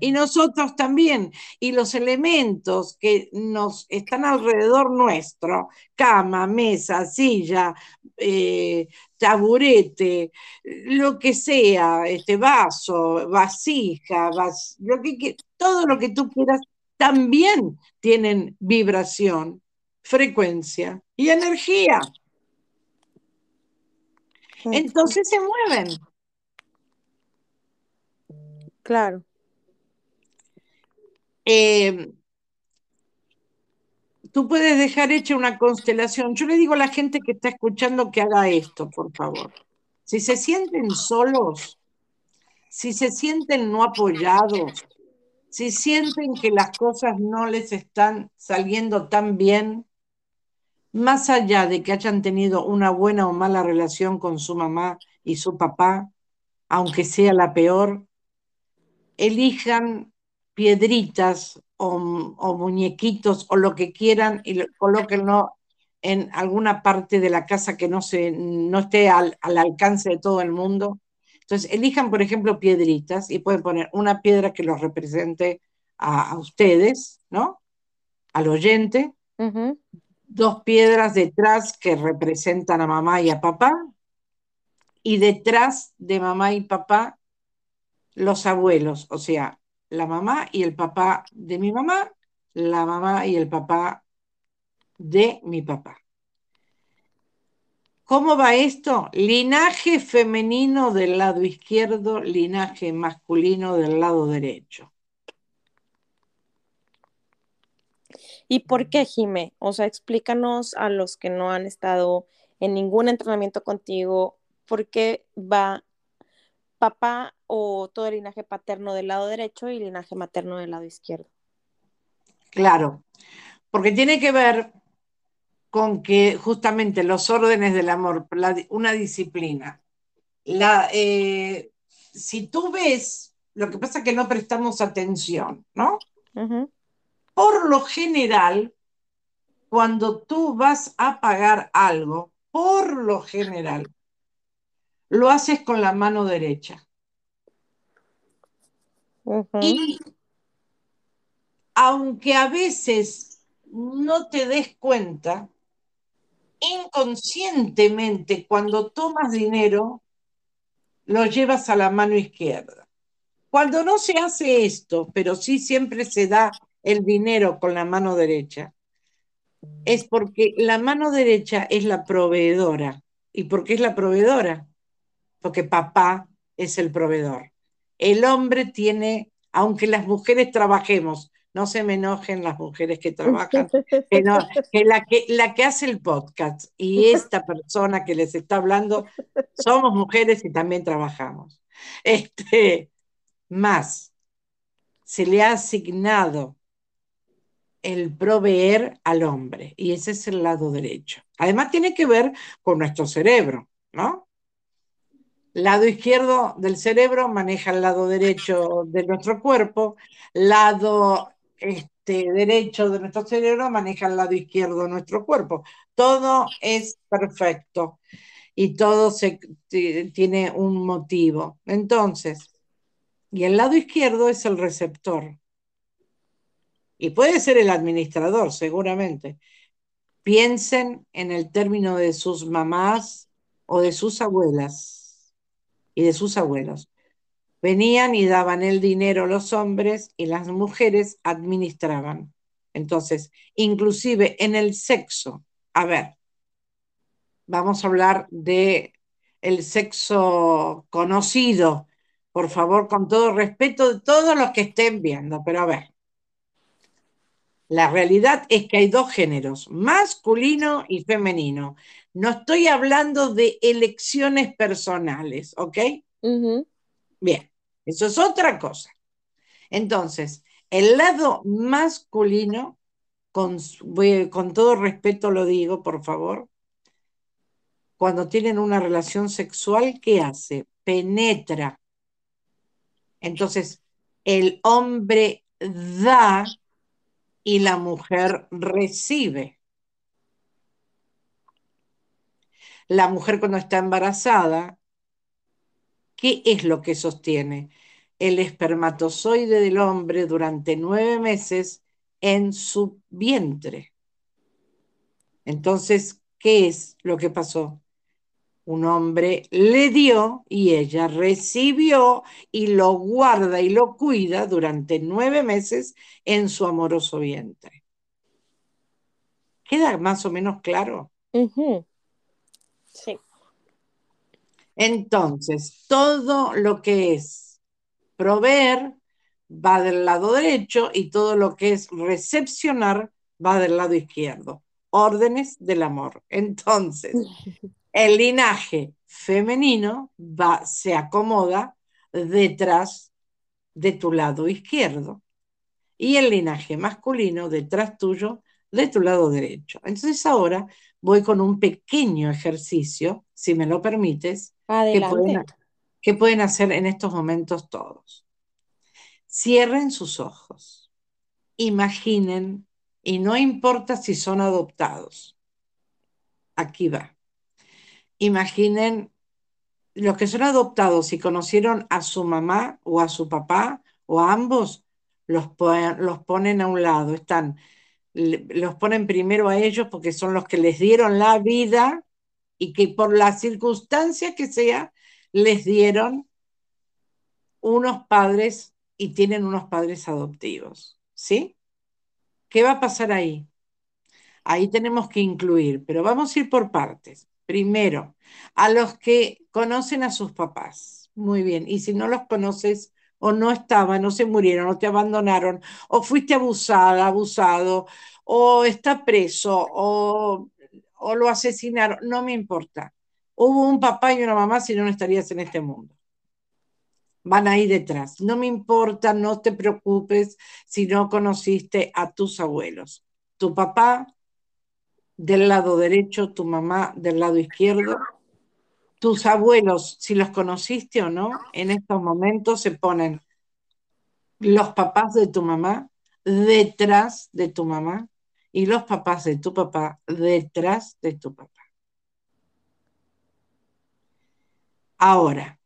y nosotros también. Y los elementos que nos están alrededor nuestro, cama, mesa, silla, eh, taburete, lo que sea, este vaso, vasija, lo que, todo lo que tú quieras, también tienen vibración, frecuencia y energía. Entonces se mueven. Claro. Eh, tú puedes dejar hecha una constelación. Yo le digo a la gente que está escuchando que haga esto, por favor. Si se sienten solos, si se sienten no apoyados, si sienten que las cosas no les están saliendo tan bien, más allá de que hayan tenido una buena o mala relación con su mamá y su papá, aunque sea la peor, elijan piedritas o, muñequitos o lo que quieran y colóquenlo en alguna parte de la casa que no, se, no esté al, al alcance de todo el mundo entonces, elijan, por ejemplo, piedritas y pueden poner una piedra que los represente a, ustedes, ¿no? Al oyente. Dos piedras detrás que representan a mamá y a papá. Y detrás de mamá y papá, los abuelos, o sea, la mamá y el papá de mi mamá, la mamá y el papá de mi papá. ¿Cómo va esto? Linaje femenino del lado izquierdo, linaje masculino del lado derecho. ¿Y por qué, Jime? O sea, explícanos a los que no han estado en ningún entrenamiento contigo, ¿por qué va papá o todo el linaje paterno del lado derecho y linaje materno del lado izquierdo? Claro, porque tiene que ver con que justamente los órdenes del amor, una disciplina, la, eh, si tú ves, lo que pasa es que no prestamos atención, ¿no? Por lo general, cuando tú vas a pagar algo, por lo general, lo haces con la mano derecha. Y aunque a veces no te des cuenta, inconscientemente cuando tomas dinero, lo llevas a la mano izquierda. Cuando no se hace esto, pero sí siempre se da el dinero con la mano derecha, es porque la mano derecha es la proveedora. ¿Y por qué es la proveedora? Porque papá es el proveedor. El hombre tiene, aunque las mujeres trabajemos no se me enojen las mujeres que trabajan, que, la, que la que hace el podcast y esta persona que les está hablando, somos mujeres y también trabajamos. Este, más, se le ha asignado el proveer al hombre y ese es el lado derecho. Además tiene que ver con nuestro cerebro, ¿no? Lado izquierdo del cerebro maneja el lado derecho de nuestro cuerpo, lado este, derecho de nuestro cerebro maneja el lado izquierdo de nuestro cuerpo. Todo es perfecto y todo se, tiene un motivo. Entonces, y el lado izquierdo es el receptor. Y puede ser el administrador, seguramente. Piensen en el término de sus mamás o de sus abuelas y de sus abuelos. Venían y daban el dinero los hombres y las mujeres administraban. Entonces, inclusive en el sexo, a ver, vamos a hablar de el sexo conocido, por favor, con todo respeto de todos los que estén viendo, pero a ver. La realidad es que hay dos géneros, masculino y femenino. No estoy hablando de elecciones personales, ¿ok? Bien, eso es otra cosa. Entonces, el lado masculino, con, con todo respeto lo digo, por favor, cuando tienen una relación sexual, ¿qué hace? Penetra. Entonces, el hombre da y la mujer recibe. La mujer cuando está embarazada ¿Qué es lo que sostiene? El espermatozoide del hombre durante nueve meses en su vientre. Entonces, ¿qué es lo que pasó? Un hombre le dio y ella recibió y lo guarda y lo cuida durante nueve meses en su amoroso vientre. ¿Queda más o menos claro? Sí. Entonces, todo lo que es proveer va del lado derecho y todo lo que es recepcionar va del lado izquierdo. Órdenes del amor. Entonces, el linaje femenino va, se acomoda detrás de tu lado izquierdo y el linaje masculino detrás tuyo, de tu lado derecho. Entonces ahora voy con un pequeño ejercicio, si me lo permites, que pueden, que pueden hacer en estos momentos todos. Cierren sus ojos, imaginen, y no importa si son adoptados. Aquí va. Imaginen los que son adoptados y conocieron a su mamá o a su papá o a ambos, los, los ponen a un lado, están, los ponen primero a ellos porque son los que les dieron la vida y que por la circunstancia que sea, les dieron unos padres y tienen unos padres adoptivos, ¿sí? ¿Qué va a pasar ahí? Ahí tenemos que incluir, pero vamos a ir por partes. Primero, a los que conocen a sus papás. Muy bien. Y si no los conoces o no estaban, o se murieron, o te abandonaron, o fuiste abusada, abusado, o está preso, o, o lo asesinaron, no me importa. Hubo un papá y una mamá, si no, no estarías en este mundo. Van ahí detrás. No me importa, no te preocupes si no conociste a tus abuelos. Tu papá del lado derecho, tu mamá del lado izquierdo. Tus abuelos, si los conociste o no, en estos momentos se ponen los papás de tu mamá detrás de tu mamá y los papás de tu papá detrás de tu papá. Ahora,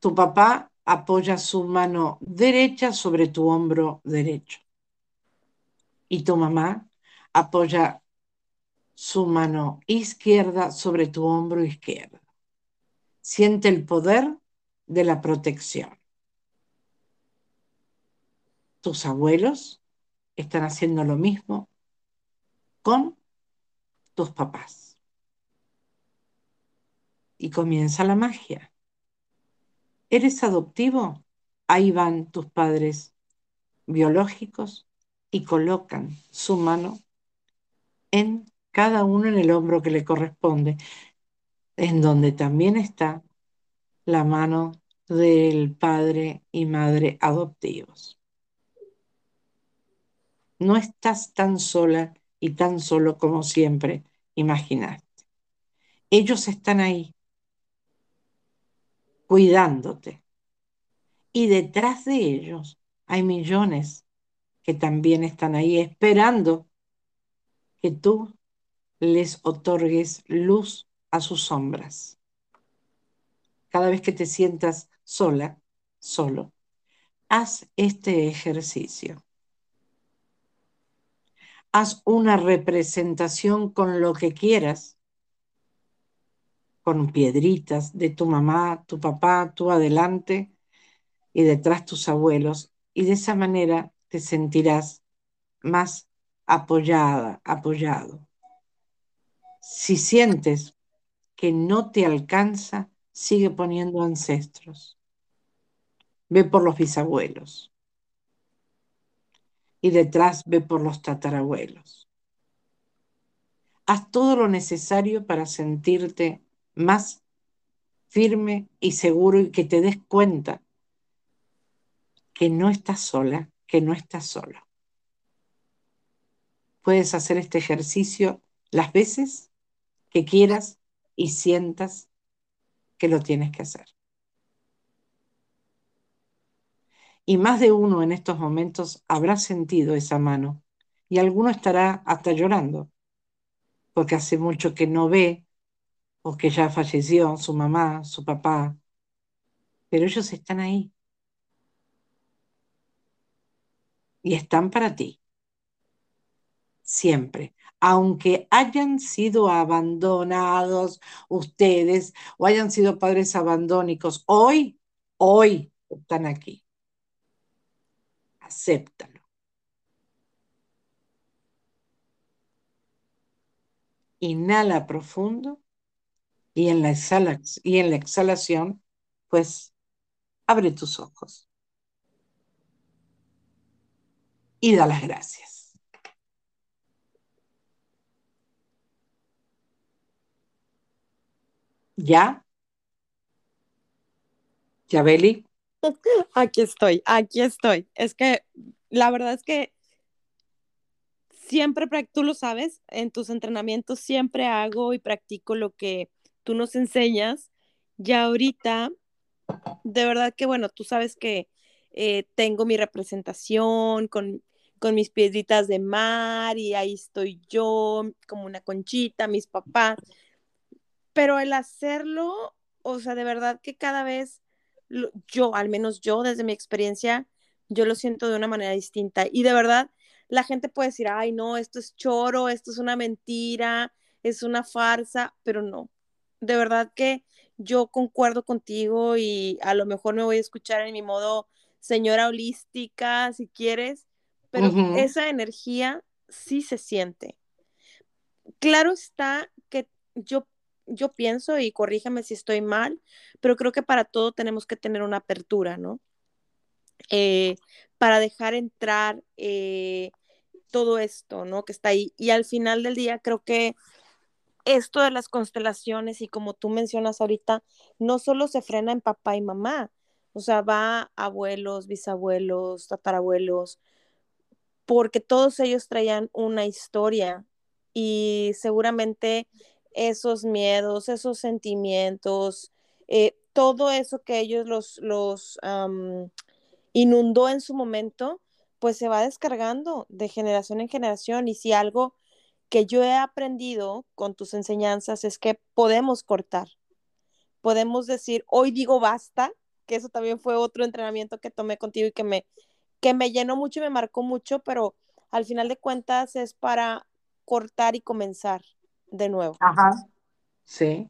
tu papá apoya su mano derecha sobre tu hombro derecho y tu mamá apoya su mano izquierda sobre tu hombro izquierdo. Siente el poder de la protección. Tus abuelos están haciendo lo mismo con tus papás. Y comienza la magia. ¿Eres adoptivo? Ahí van tus padres biológicos y colocan su mano en cada uno en el hombro que le corresponde, en donde también está la mano del padre y madre adoptivos. No estás tan sola y tan solo como siempre imaginaste. Ellos están ahí, cuidándote. Y detrás de ellos hay millones que también están ahí esperando que tú les otorgues luz a sus sombras. Cada vez que te sientas sola, solo, haz este ejercicio. Haz una representación con lo que quieras, con piedritas de tu mamá, tu papá, tu adelante y detrás tus abuelos, y de esa manera te sentirás más apoyada, apoyado. Si sientes que no te alcanza, sigue poniendo ancestros. Ve por los bisabuelos. Y detrás ve por los tatarabuelos. Haz todo lo necesario para sentirte más firme y seguro y que te des cuenta que no estás sola, que no estás solo. Puedes hacer este ejercicio las veces que quieras y sientas que lo tienes que hacer. Y más de uno en estos momentos habrá sentido esa mano y alguno estará hasta llorando, porque hace mucho que no ve o que ya falleció su mamá, su papá, pero ellos están ahí. Y están para ti, siempre aunque hayan sido abandonados ustedes o hayan sido padres abandónicos, hoy, hoy están aquí. Acéptalo. Inhala profundo y en la, y en la exhalación, pues abre tus ojos y da las gracias. ¿Ya? ¿Yabeli? Aquí estoy, aquí estoy. Es que la verdad es que siempre, tú lo sabes, en tus entrenamientos siempre hago y practico lo que tú nos enseñas. Ya ahorita, de verdad que bueno, tú sabes que eh, tengo mi representación con, con mis piedritas de mar y ahí estoy yo como una conchita, mis papás. Pero el hacerlo, o sea, de verdad que cada vez yo, al menos yo, desde mi experiencia, yo lo siento de una manera distinta. Y de verdad, la gente puede decir, ay, no, esto es choro, esto es una mentira, es una farsa, pero no. De verdad que yo concuerdo contigo y a lo mejor me voy a escuchar en mi modo señora holística, si quieres, pero esa energía sí se siente. Claro está que yo, yo pienso, y corríjame si estoy mal, pero creo que para todo tenemos que tener una apertura, ¿no? Eh, para dejar entrar eh, todo esto, ¿no? Que está ahí. Y al final del día creo que esto de las constelaciones y como tú mencionas ahorita, no solo se frena en papá y mamá, o sea, va abuelos, bisabuelos, tatarabuelos, porque todos ellos traían una historia y seguramente esos miedos, esos sentimientos, eh, todo eso que ellos los, los inundó en su momento, pues se va descargando de generación en generación. Y si algo que yo he aprendido con tus enseñanzas es que podemos cortar, podemos decir, hoy digo basta, que eso también fue otro entrenamiento que tomé contigo y que me, que me llenó mucho y me marcó mucho, pero al final de cuentas es para cortar y comenzar de nuevo. Ajá, sí.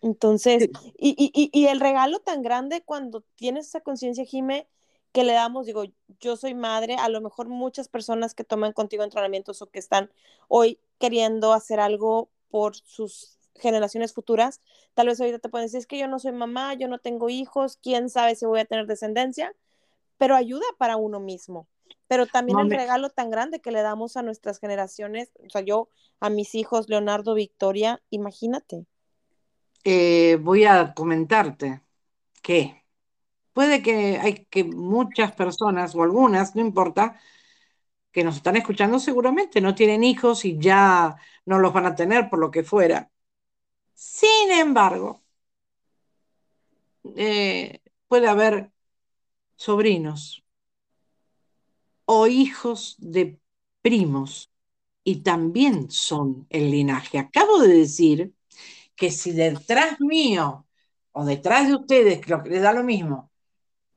Entonces, Y, y, y, el regalo tan grande cuando tienes esa conciencia, Jime, que le damos, digo, yo soy madre, a lo mejor muchas personas que toman contigo entrenamientos o que están hoy queriendo hacer algo por sus generaciones futuras, tal vez ahorita te pueden decir, es que yo no soy mamá, yo no tengo hijos, quién sabe si voy a tener descendencia, pero ayuda para uno mismo. Pero también el regalo tan grande que le damos a nuestras generaciones, o sea, yo a mis hijos, Leonardo, Victoria, imagínate. Eh, voy a comentarte que puede que hay que muchas personas o algunas, no importa, que nos están escuchando seguramente no tienen hijos y ya no los van a tener por lo que fuera. Sin embargo, eh, puede haber sobrinos o hijos de primos y también son el linaje. Acabo de decir que si detrás mío o detrás de ustedes, creo que les da lo mismo,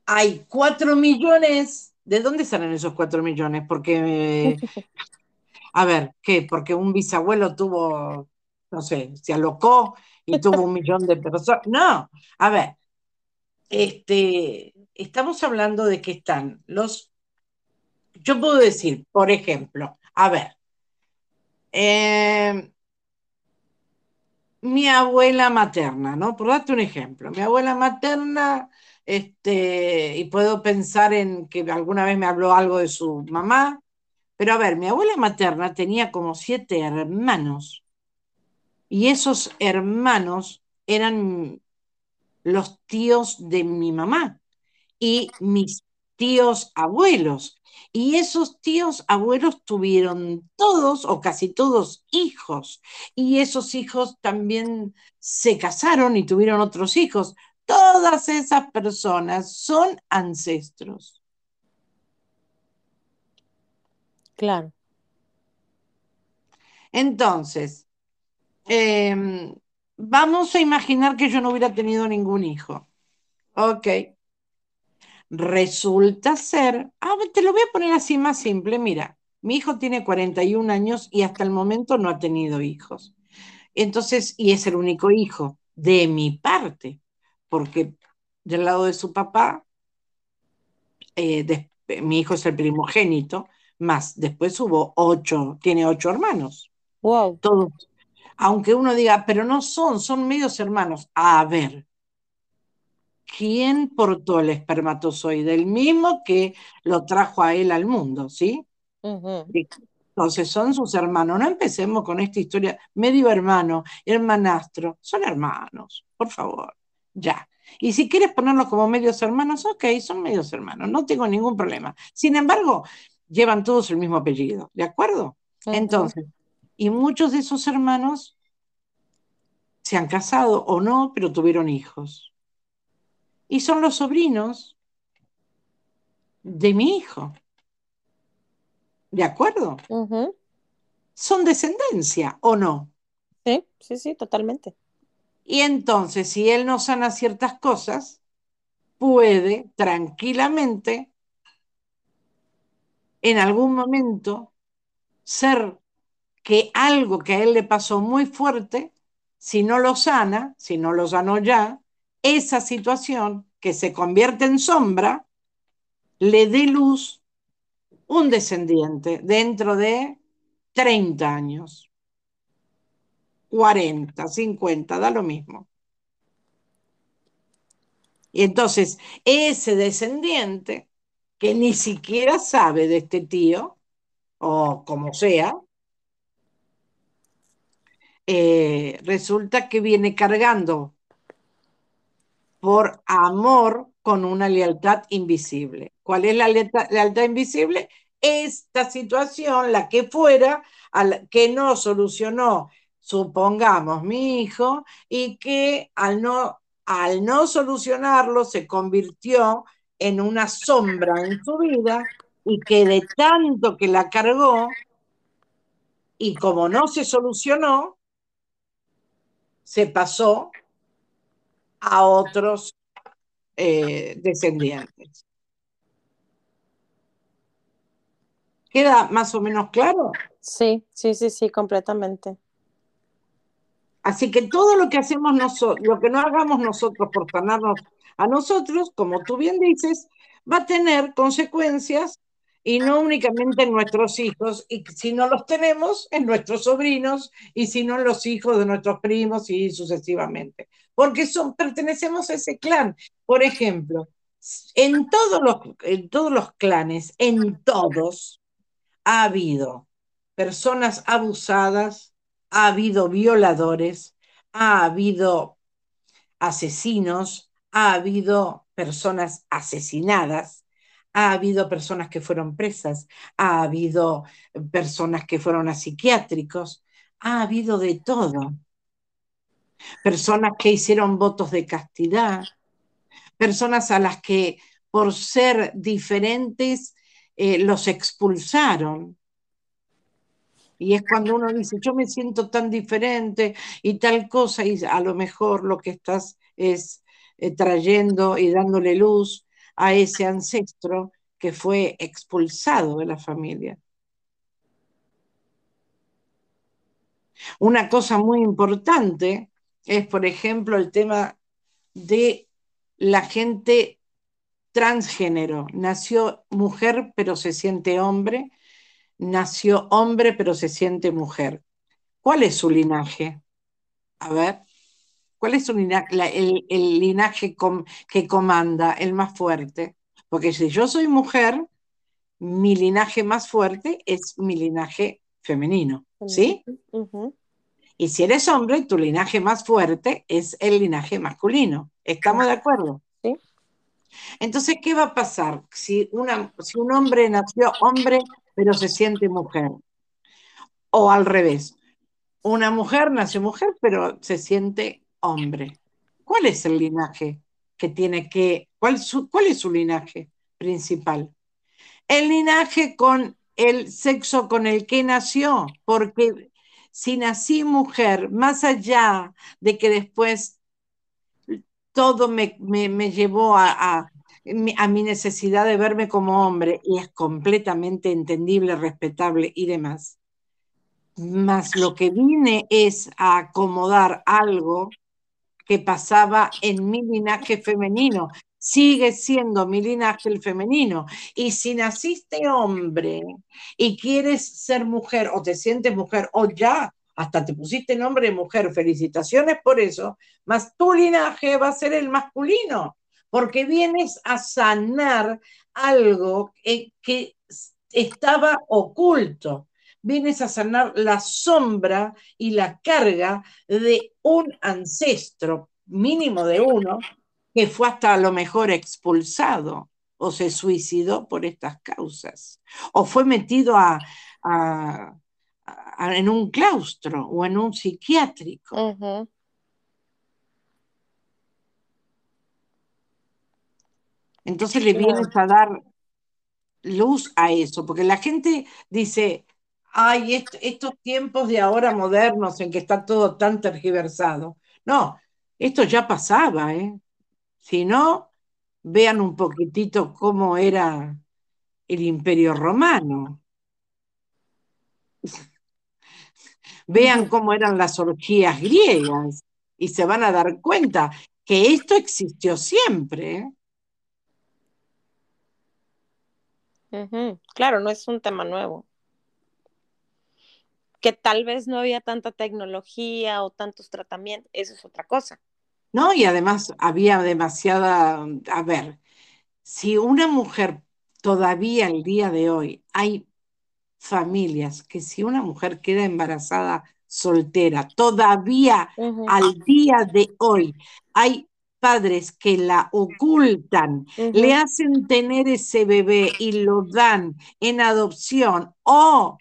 hay cuatro millones. ¿De dónde salen esos cuatro millones? Porque, a ver, ¿qué? Porque un bisabuelo tuvo, no sé, se alocó y tuvo un millón de personas. No, a ver, este, estamos hablando de que están los, yo puedo decir, por ejemplo, a ver, eh, mi abuela materna, ¿no? Por darte un ejemplo, mi abuela materna este, y puedo pensar en que alguna vez me habló algo de su mamá, pero a ver, mi abuela materna tenía como siete hermanos y esos hermanos eran los tíos de mi mamá y mis tíos abuelos. Y esos tíos abuelos tuvieron todos o casi todos hijos. Y esos hijos también se casaron y tuvieron otros hijos todas esas personas son ancestros. Claro. Entonces, em, vamos a imaginar que yo no hubiera tenido ningún hijo. Ok. Resulta ser, ah, te lo voy a poner así más simple, mira, mi hijo tiene 41 años y hasta el momento no ha tenido hijos. Entonces, y es el único hijo de mi parte porque del lado de su papá, eh, mi hijo es el primogénito, más después hubo ocho, tiene ocho hermanos. Wow. Todos. Aunque uno diga, pero no son, son medios hermanos. A ver, ¿quién portó el espermatozoide? El mismo que lo trajo a él al mundo, ¿sí? Entonces son sus hermanos. No empecemos con esta historia, medio hermano, hermanastro, son hermanos, por favor ya. Y si quieres ponerlos como medios hermanos, ok, son medios hermanos, no tengo ningún problema. Sin embargo, llevan todos el mismo apellido, ¿de acuerdo? Entonces, y muchos de esos hermanos se han casado o no, pero tuvieron hijos. Y son los sobrinos de mi hijo. ¿De acuerdo? Son descendencia o no. Sí, sí, sí, totalmente. Y entonces, si él no sana ciertas cosas, puede tranquilamente en algún momento ser que algo que a él le pasó muy fuerte, si no lo sana, si no lo sanó ya, esa situación que se convierte en sombra, le dé luz un descendiente dentro de 30 años, 40, 50, da lo mismo. Y entonces ese descendiente, que ni siquiera sabe de este tío, o como sea, eh, resulta que viene cargando por amor con una lealtad invisible. ¿Cuál es la lealtad, invisible? Esta situación, la que fuera, que no solucionó, supongamos, mi hijo, y que al no, al no solucionarlo se convirtió en una sombra en su vida y que de tanto que la cargó, y como no se solucionó, se pasó a otros eh, descendientes. ¿Queda más o menos claro? Sí, sí, sí, sí, completamente. Así que todo lo que hacemos nosotros, lo que no hagamos nosotros por sanarnos a nosotros, como tú bien dices, va a tener consecuencias y no únicamente en nuestros hijos, y si no los tenemos, en nuestros sobrinos, y si no en los hijos de nuestros primos y sucesivamente. Porque pertenecemos a ese clan. Por ejemplo, en todos los, en todos los clanes, en todos, ha habido personas abusadas, ha habido violadores, ha habido asesinos, ha habido personas asesinadas, ha habido personas que fueron presas, ha habido personas que fueron a psiquiátricos, ha habido de todo. Personas que hicieron votos de castidad, personas a las que por ser diferentes eh, los expulsaron. Y es cuando uno dice, yo me siento tan diferente y tal cosa, y a lo mejor lo que estás es eh, trayendo y dándole luz a ese ancestro que fue expulsado de la familia. Una cosa muy importante es, por ejemplo, el tema de la gente transgénero. Nació mujer pero se siente hombre, nació hombre pero se siente mujer. ¿Cuál es su linaje? A ver. ¿Cuál es el, linaje que comanda, el más fuerte? Porque si yo soy mujer, mi linaje más fuerte es mi linaje femenino, ¿sí? Y si eres hombre, tu linaje más fuerte es el linaje masculino. ¿Estamos de acuerdo? Sí. Entonces, ¿qué va a pasar si, una, si un hombre nació hombre pero se siente mujer? O al revés, una mujer nació mujer pero se siente hombre. ¿Cuál es el linaje que tiene que, cuál, cuál es su linaje principal? El linaje con el sexo con el que nació, porque si nací mujer, más allá de que después todo me, llevó a, a, a, mi necesidad de verme como hombre, y es completamente entendible, respetable y demás. Más lo que vine es a acomodar algo que pasaba en mi linaje femenino. Sigue siendo mi linaje el femenino. Y si naciste hombre y quieres ser mujer o te sientes mujer o ya hasta te pusiste nombre de mujer, felicitaciones por eso, más tu linaje va a ser el masculino, porque vienes a sanar algo que estaba oculto vienes a sanar la sombra y la carga de un ancestro mínimo de uno que fue hasta a lo mejor expulsado o se suicidó por estas causas, o fue metido a, en un claustro o en un psiquiátrico. Entonces le vienes a dar luz a eso, porque la gente dice, ay, estos tiempos de ahora modernos en que está todo tan tergiversado. No, esto ya pasaba, ¿eh? Si no, vean un poquitito cómo era el imperio romano. vean cómo eran las orgías griegas y se van a dar cuenta que esto existió siempre. ¿eh? Claro, no es un tema nuevo. Que tal vez no había tanta tecnología o tantos tratamientos, eso es otra cosa. No, y además había demasiada, a ver, si una mujer todavía el día de hoy hay familias que si una mujer queda embarazada soltera, todavía al día de hoy hay padres que la ocultan, le hacen tener ese bebé y lo dan en adopción o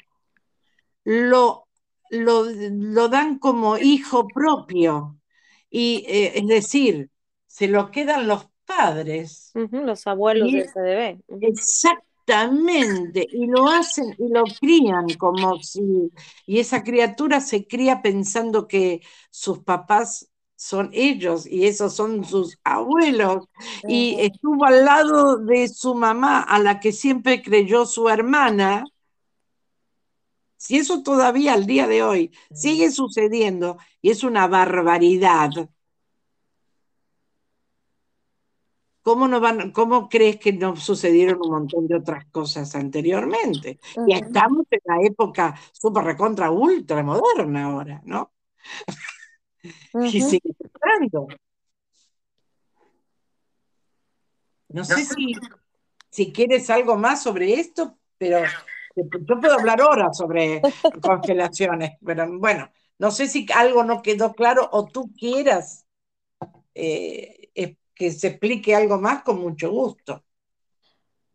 lo, lo, dan como hijo propio. Y eh, es decir, se lo quedan los padres. los abuelos de ese bebé. Exactamente, y lo hacen y lo crían como si, y esa criatura se cría pensando que sus papás son ellos y esos son sus abuelos. Y estuvo al lado de su mamá, a la que siempre creyó su hermana. Si eso todavía al día de hoy sigue sucediendo y es una barbaridad, ¿cómo, no van, cómo crees que no sucedieron un montón de otras cosas anteriormente? Y estamos en la época súper recontra ultra moderna ahora, ¿no? y sigue No sé si, si quieres algo más sobre esto, pero yo puedo hablar horas sobre constelaciones, pero bueno, no sé si algo no quedó claro o tú quieras eh, que se explique algo más con mucho gusto.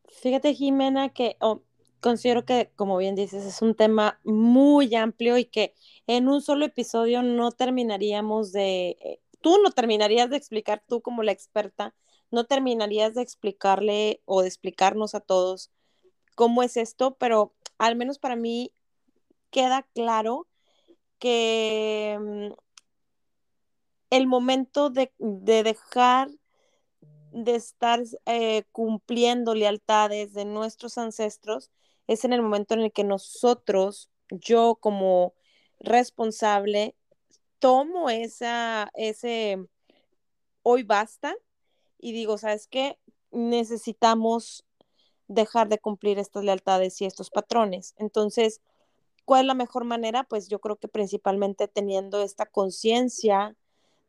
Fíjate, Jimena, que oh, considero que, como bien dices, es un tema muy amplio y que en un solo episodio no terminaríamos de, eh, tú no terminarías de explicar, tú como la experta, no terminarías de explicarle o de explicarnos a todos cómo es esto, pero al menos para mí queda claro que mm, el momento de, dejar de estar eh, cumpliendo lealtades de nuestros ancestros es en el momento en el que nosotros, yo como responsable, tomo esa, ese hoy basta y digo, ¿sabes qué? Necesitamos dejar de cumplir estas lealtades y estos patrones. Entonces, ¿cuál es la mejor manera? Pues yo creo que principalmente teniendo esta conciencia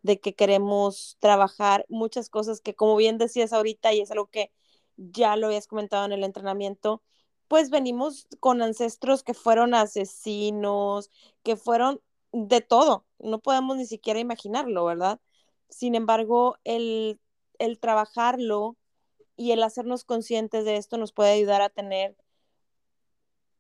de que queremos trabajar muchas cosas que, como bien decías ahorita, y es algo que ya lo habías comentado en el entrenamiento, pues venimos con ancestros que fueron asesinos, que fueron de todo, no podemos ni siquiera imaginarlo, ¿verdad? Sin embargo, el, el trabajarlo y el hacernos conscientes de esto nos puede ayudar a tener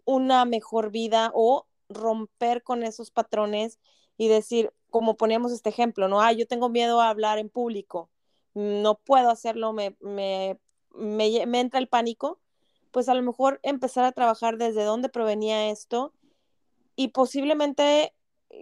una mejor vida o romper con esos patrones y decir, como poníamos este ejemplo, ¿no? Ah, yo tengo miedo a hablar en público, no puedo hacerlo, me, me, me, entra el pánico pues a lo mejor empezar a trabajar desde dónde provenía esto y posiblemente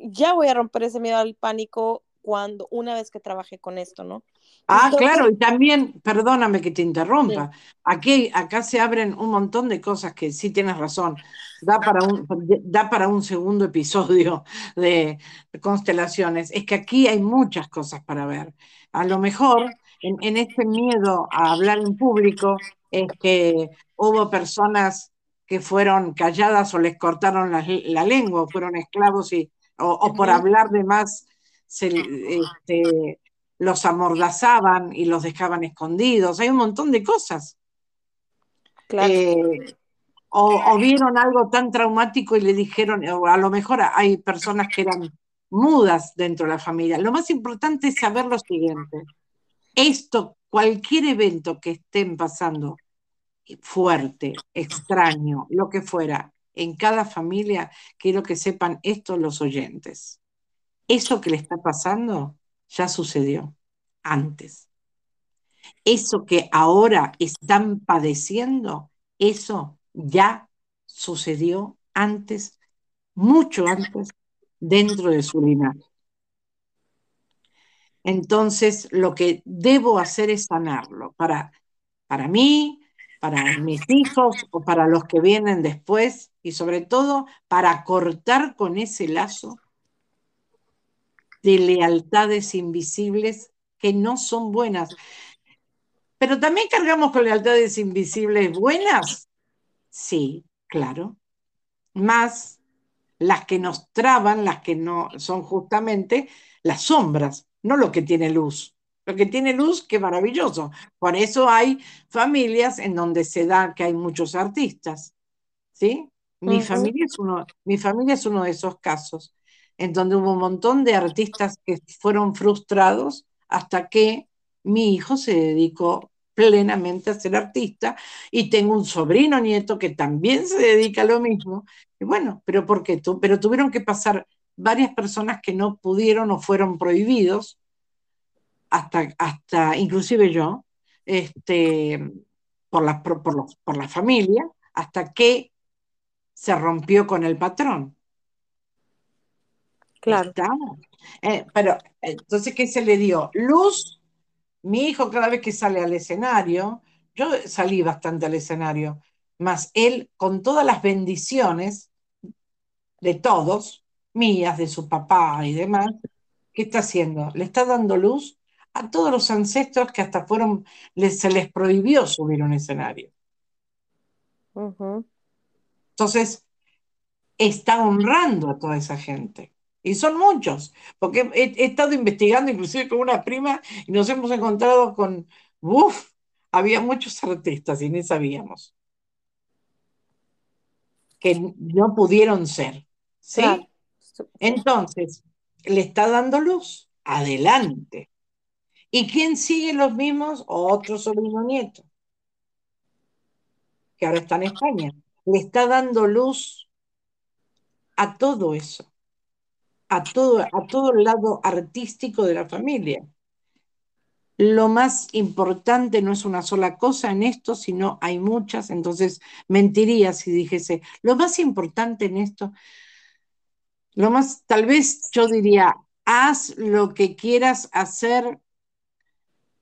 ya voy a romper ese miedo al pánico cuando una vez que trabaje con esto, ¿no? Ah, claro, y también, perdóname que te interrumpa, aquí, acá se abren un montón de cosas que sí tienes razón, da para un, da para un segundo episodio de, constelaciones, es que aquí hay muchas cosas para ver. A lo mejor en, en este miedo a hablar en público es que hubo personas que fueron calladas o les cortaron la, lengua, fueron esclavos y, o, por hablar de más se, este, los amordazaban y los dejaban escondidos. Hay un montón de cosas. Eh, o, vieron algo tan traumático y le dijeron, o a lo mejor hay personas que eran mudas dentro de la familia. Lo más importante es saber lo siguiente. Esto, cualquier evento que estén pasando, fuerte, extraño, lo que fuera, en cada familia, quiero que sepan esto los oyentes. Eso que le está pasando ya sucedió antes. Eso que ahora están padeciendo, eso ya sucedió antes, mucho antes, dentro de su linaje. Entonces, lo que debo hacer es sanarlo para, para mí, para mis hijos o para los que vienen después y sobre todo para cortar con ese lazo de lealtades invisibles que no son buenas. Pero también cargamos con lealtades invisibles buenas. Sí, claro. Más las que nos traban, las que no son justamente las sombras, no lo que tiene luz. Lo que tiene luz, qué maravilloso. Por eso hay familias en donde se da que hay muchos artistas. ¿sí? Mi, familia es uno, mi familia es uno de esos casos, en donde hubo un montón de artistas que fueron frustrados hasta que mi hijo se dedicó plenamente a ser artista y tengo un sobrino nieto que también se dedica a lo mismo. Y bueno, pero ¿por qué? Pero tuvieron que pasar varias personas que no pudieron o fueron prohibidos hasta, hasta inclusive yo, este, por, la, por, la familia, hasta que se rompió con el patrón. Claro. Eh, pero entonces, ¿qué se le dio? Luz. Mi hijo cada vez que sale al escenario, yo salí bastante al escenario, más él con todas las bendiciones de todos, mías, de su papá y demás, ¿qué está haciendo? Le está dando luz a todos los ancestros que hasta fueron, se les prohibió subir un escenario. Entonces, está honrando a toda esa gente. Y son muchos, porque he, estado investigando inclusive con una prima y nos hemos encontrado con, uff, había muchos artistas y ni sabíamos que no pudieron ser. ¿Sí? Entonces, le está dando luz. Adelante. ¿Y quién sigue los mismos? Otro sobrino nieto, que ahora está en España. Le está dando luz a todo eso, a todo, a todo el lado artístico de la familia. Lo más importante no es una sola cosa en esto, sino hay muchas, entonces mentiría si dijese, lo más importante en esto, lo más, tal vez yo diría, haz lo que quieras hacer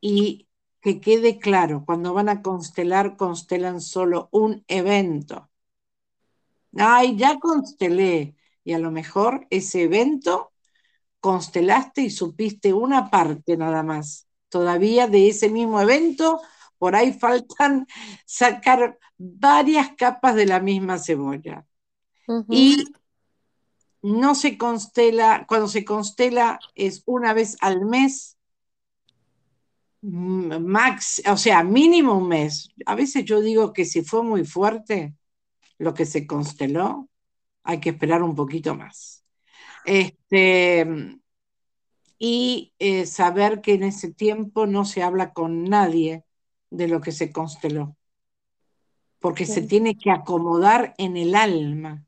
y que quede claro, cuando van a constelar, constelan solo un evento. Ay, ya constelé. Y a lo mejor ese evento constelaste y supiste una parte nada más. Todavía de ese mismo evento, por ahí faltan sacar varias capas de la misma cebolla. Y no se constela, cuando se constela es una vez al mes max, o sea, mínimo un mes. A veces yo digo que si fue muy fuerte lo que se consteló, hay que esperar un poquito más. Este, y eh, saber que en ese tiempo no se habla con nadie de lo que se consteló, porque se tiene que acomodar en el alma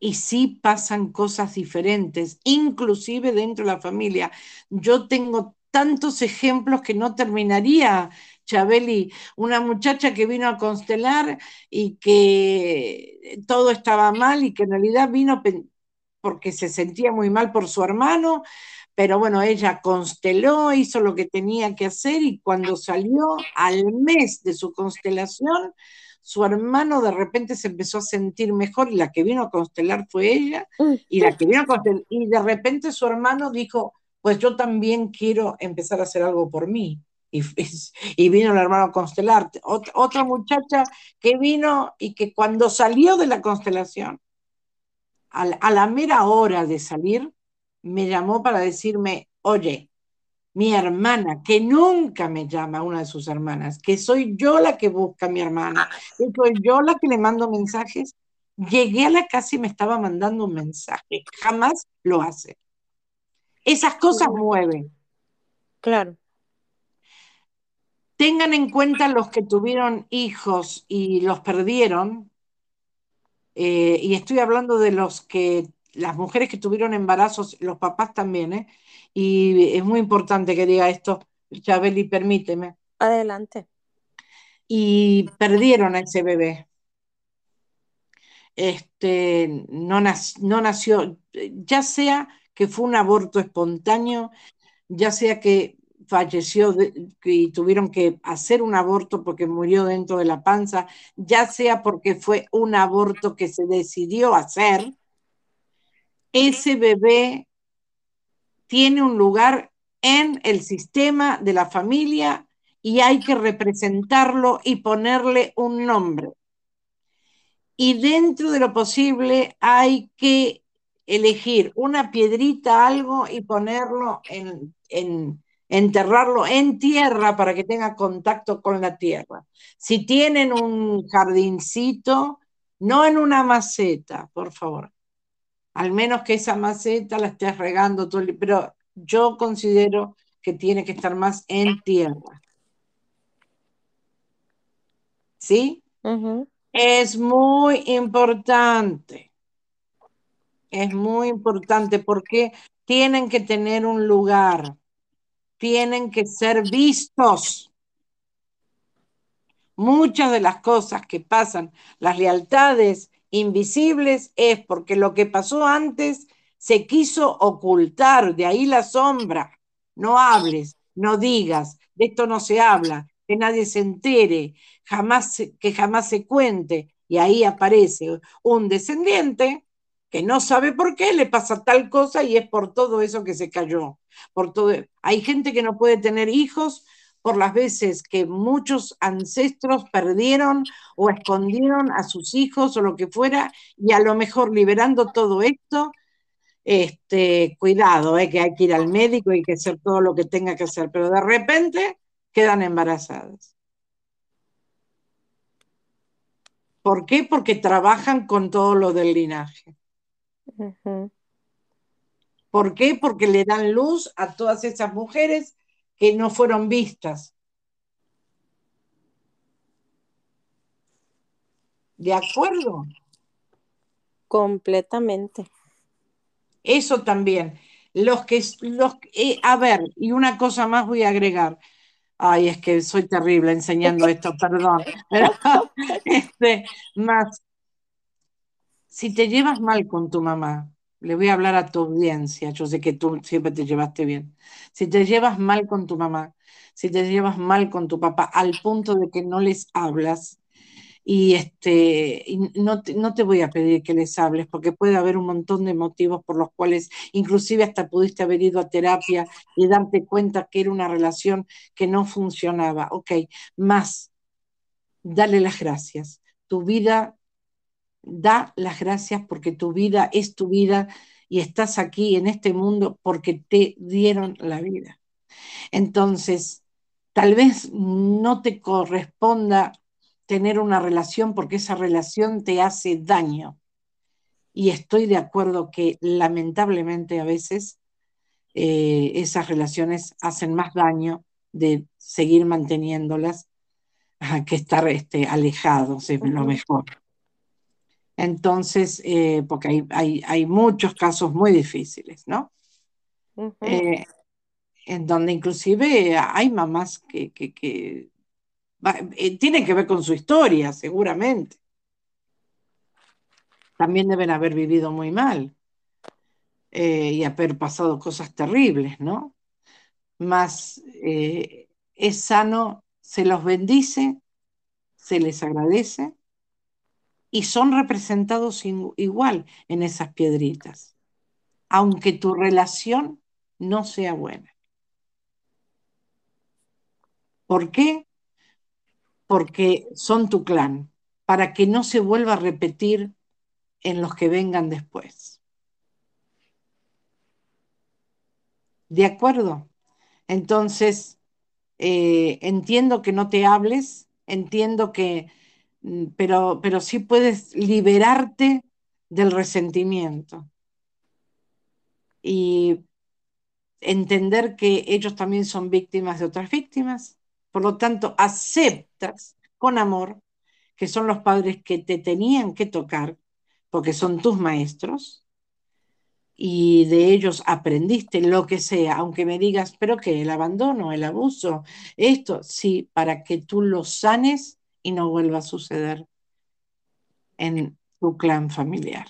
y sí pasan cosas diferentes, inclusive dentro de la familia. Yo tengo tantos ejemplos que no terminaría, Chabeli, una muchacha que vino a constelar y que todo estaba mal y que en realidad vino porque se sentía muy mal por su hermano, pero bueno, ella consteló, hizo lo que tenía que hacer y cuando salió al mes de su constelación, su hermano de repente se empezó a sentir mejor y la que vino a constelar fue ella, y la que vino a constelar, y de repente su hermano dijo, pues yo también quiero empezar a hacer algo por mí. Y, y vino el hermano a constelar. otra muchacha que vino y que cuando salió de la constelación, a la mera hora de salir, me llamó para decirme, oye, mi hermana, que nunca me llama una de sus hermanas, que soy yo la que busca a mi hermana, que soy yo la que le mando mensajes, llegué a la casa y me estaba mandando un mensaje. Jamás lo hace. Esas cosas mueven. Claro. Tengan en cuenta los que tuvieron hijos y los perdieron, eh, y estoy hablando de los que, las mujeres que tuvieron embarazos, los papás también, ¿eh? Y es muy importante que diga esto, Chabeli, permíteme. Adelante. Y perdieron a ese bebé. Este, no, no nació, ya sea que fue un aborto espontáneo, ya sea que falleció y tuvieron que hacer un aborto porque murió dentro de la panza, ya sea porque fue un aborto que se decidió hacer, ese bebé tiene un lugar en el sistema de la familia y hay que representarlo y ponerle un nombre. Y dentro de lo posible hay que elegir una piedrita, algo y ponerlo en, en enterrarlo en tierra para que tenga contacto con la tierra. Si tienen un jardincito, no en una maceta, por favor. Al menos que esa maceta la estés regando todo el... Pero yo considero que tiene que estar más en tierra. ¿Sí? Es muy importante. Es muy importante porque tienen que tener un lugar tienen que ser vistos. Muchas de las cosas que pasan, las lealtades invisibles, es porque lo que pasó antes se quiso ocultar, de ahí la sombra. No hables, no digas, de esto no se habla, que nadie se entere, jamás, que jamás se cuente. Y ahí aparece un descendiente que no sabe por qué le pasa tal cosa y es por todo eso que se cayó. Por todo... Hay gente que no puede tener hijos por las veces que muchos ancestros perdieron o escondieron a sus hijos o lo que fuera, y a lo mejor liberando todo esto, este, cuidado, eh, que hay que ir al médico y que hacer todo lo que tenga que hacer, pero de repente quedan embarazadas. ¿Por qué? Porque trabajan con todo lo del linaje. ¿Por qué? Porque le dan luz a todas esas mujeres que no fueron vistas. ¿De acuerdo? Completamente. Eso también. Los que, los, eh, a ver, y una cosa más voy a agregar. Ay, es que soy terrible enseñando esto, perdón. este, más, si te llevas mal con tu mamá, le voy a hablar a tu audiencia, yo sé que tú siempre te llevaste bien. Si te llevas mal con tu mamá, si te llevas mal con tu papá, al punto de que no les hablas, y este no, te, no te voy a pedir que les hables porque puede haber un montón de motivos por los cuales inclusive hasta pudiste haber ido a terapia y darte cuenta que era una relación que no funcionaba. Ok, más, dale las gracias. Tu vida da las gracias porque tu vida es tu vida y estás aquí en este mundo porque te dieron la vida. Entonces, tal vez no te corresponda tener una relación porque esa relación te hace daño. Y estoy de acuerdo que lamentablemente a veces eh, esas relaciones hacen más daño de seguir manteniéndolas que estar este, alejados, es lo mejor. Entonces, eh, porque hay, muchos casos muy difíciles, ¿no? Eh, en donde inclusive hay mamás que, eh, tienen que ver con su historia, seguramente. También deben haber vivido muy mal y haber pasado cosas terribles, ¿no? Más es sano, se los bendice, se les agradece y son representados igual en esas piedritas, aunque tu relación no sea buena. ¿Por qué? Porque son tu clan, para que no se vuelva a repetir en los que vengan después. ¿De acuerdo? Entonces, eh, entiendo que no te hables, entiendo que pero, pero sí puedes liberarte del resentimiento y entender que ellos también son víctimas de otras víctimas. Por lo tanto, aceptas con amor que son los padres que te tenían que tocar, porque son tus maestros, y de ellos aprendiste lo que sea, aunque me digas, pero que el abandono, el abuso, esto, sí, para que tú lo sanes y no vuelva a suceder en tu clan familiar,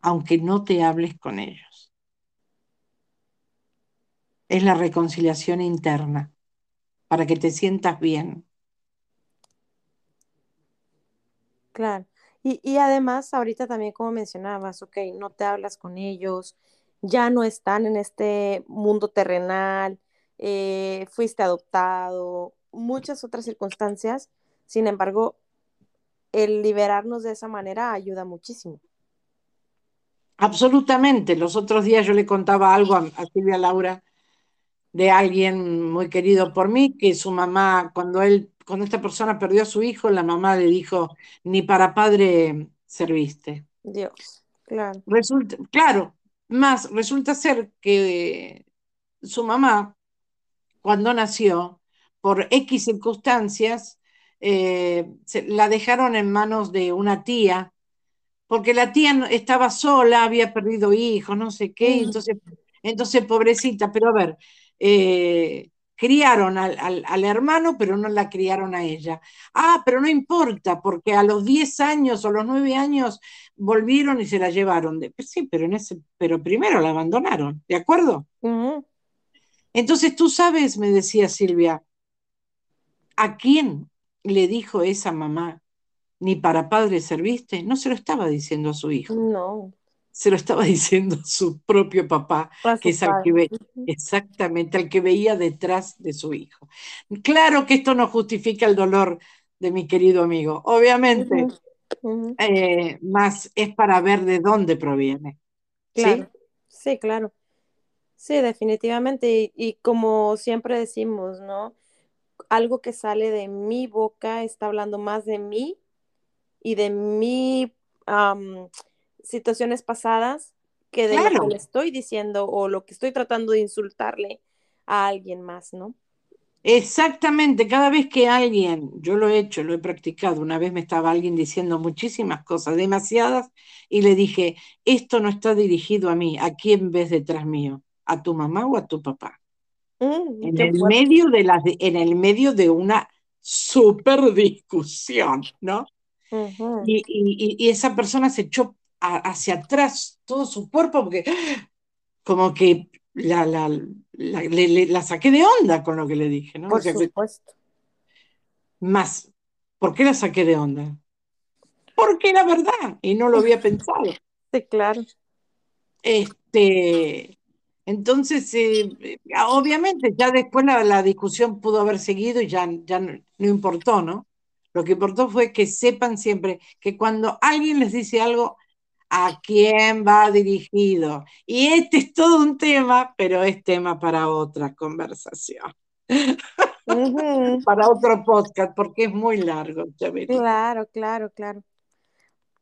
aunque no te hables con ellos. Es la reconciliación interna, para que te sientas bien. Claro. Y, además, ahorita también como mencionabas, ok, no te hablas con ellos, ya no están en este mundo terrenal, eh, fuiste adoptado, muchas otras circunstancias. Sin embargo, el liberarnos de esa manera ayuda muchísimo. Absolutamente. Los otros días yo le contaba algo a, a Silvia Laura de alguien muy querido por mí, que su mamá, cuando él cuando esta persona perdió a su hijo, la mamá le dijo, ni para padre serviste. Dios, claro. Resulta, claro, más resulta ser que su mamá, cuando nació, por X circunstancias, eh, la dejaron en manos de una tía, porque la tía estaba sola, había perdido hijos, no sé qué, entonces, entonces pobrecita, pero a ver, eh, criaron al, hermano, pero no la criaron a ella. Ah, pero no importa, porque a los 10 años o los 9 años volvieron y se la llevaron. De, pues sí, pero, en ese, pero primero la abandonaron, ¿de acuerdo? Entonces tú sabes, me decía Silvia, ¿a quién le dijo esa mamá, ni para padre serviste? No se lo estaba diciendo a su hijo. No se lo estaba diciendo su propio papá, que es al que exactamente al que veía detrás de su hijo. Claro que esto no justifica el dolor de mi querido amigo, obviamente, eh, más es para ver de dónde proviene. Claro. ¿sí? claro. Sí, definitivamente. Y, como siempre decimos, ¿no? Algo que sale de mi boca está hablando más de mí y de mi situaciones pasadas que de lo que le estoy diciendo o lo que estoy tratando de insultarle a alguien más, ¿no? Exactamente, cada vez que alguien, yo lo he hecho, lo he practicado, una vez me estaba alguien diciendo muchísimas cosas, demasiadas, y le dije, esto no está dirigido a mí, ¿a quién ves detrás mío? ¿A tu mamá o a tu papá? Mm, en, el medio de la, en el medio de una super discusión, ¿no? y, esa persona se echó hacia atrás todo su cuerpo porque como que la, la, la, saqué de onda con lo que le dije, ¿no? Por supuesto. Más, ¿por qué la saqué de onda? Porque era verdad y no lo había pensado. Sí, claro. Este, entonces, eh, obviamente, ya después la, discusión pudo haber seguido y ya, ya no importó, ¿no? Lo que importó fue que sepan siempre que cuando alguien les dice algo, a quién va dirigido. Y este es todo un tema, pero es tema para otra conversación. para otro podcast, porque es muy largo. Claro, claro, claro.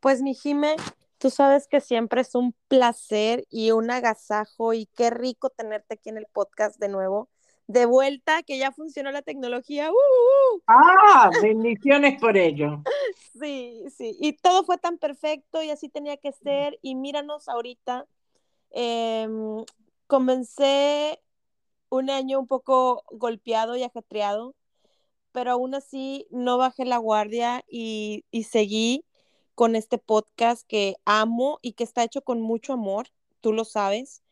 Pues mi Jime, tú sabes que siempre es un placer y un agasajo y qué rico tenerte aquí en el podcast de nuevo de vuelta, que ya funcionó la tecnología. ¡Uh, uh, uh! Ah, bendiciones por ello. Sí, sí, y todo fue tan perfecto y así tenía que ser. Y míranos ahorita, em, comencé un año un poco golpeado y ajetreado, pero aún así no bajé la guardia y, y seguí con este podcast que amo y que está hecho con mucho amor, tú lo sabes.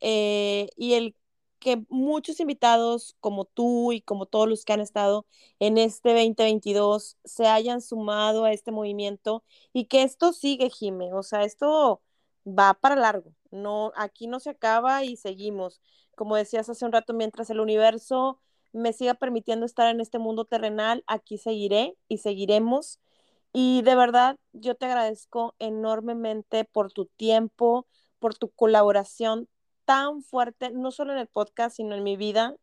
Eh, y el que muchos invitados como tú y como todos los que han estado en este 2022 se hayan sumado a este movimiento y que esto sigue, Jime, o sea, esto va para largo, no, aquí no se acaba y seguimos. Como decías hace un rato, mientras el universo me siga permitiendo estar en este mundo terrenal, aquí seguiré y seguiremos. Y de verdad, yo te agradezco enormemente por tu tiempo, por tu colaboración tan fuerte, no solo en el podcast, sino en mi vida.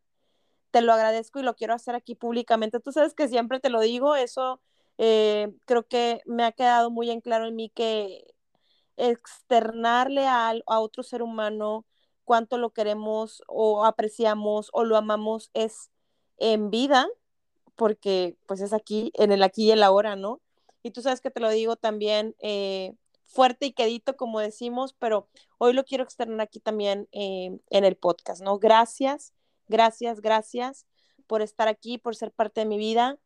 Te lo agradezco y lo quiero hacer aquí públicamente. Tú sabes que siempre te lo digo, eso Eh, creo que me ha quedado muy en claro en mí que externarle a, a otro ser humano cuánto lo queremos o apreciamos o lo amamos es en vida, porque pues es aquí, en el aquí y el ahora, ¿no? Y tú sabes que te lo digo también eh, fuerte y quedito, como decimos, pero hoy lo quiero externar aquí también eh, en el podcast, ¿no? Gracias, gracias, gracias por estar aquí, por ser parte de mi vida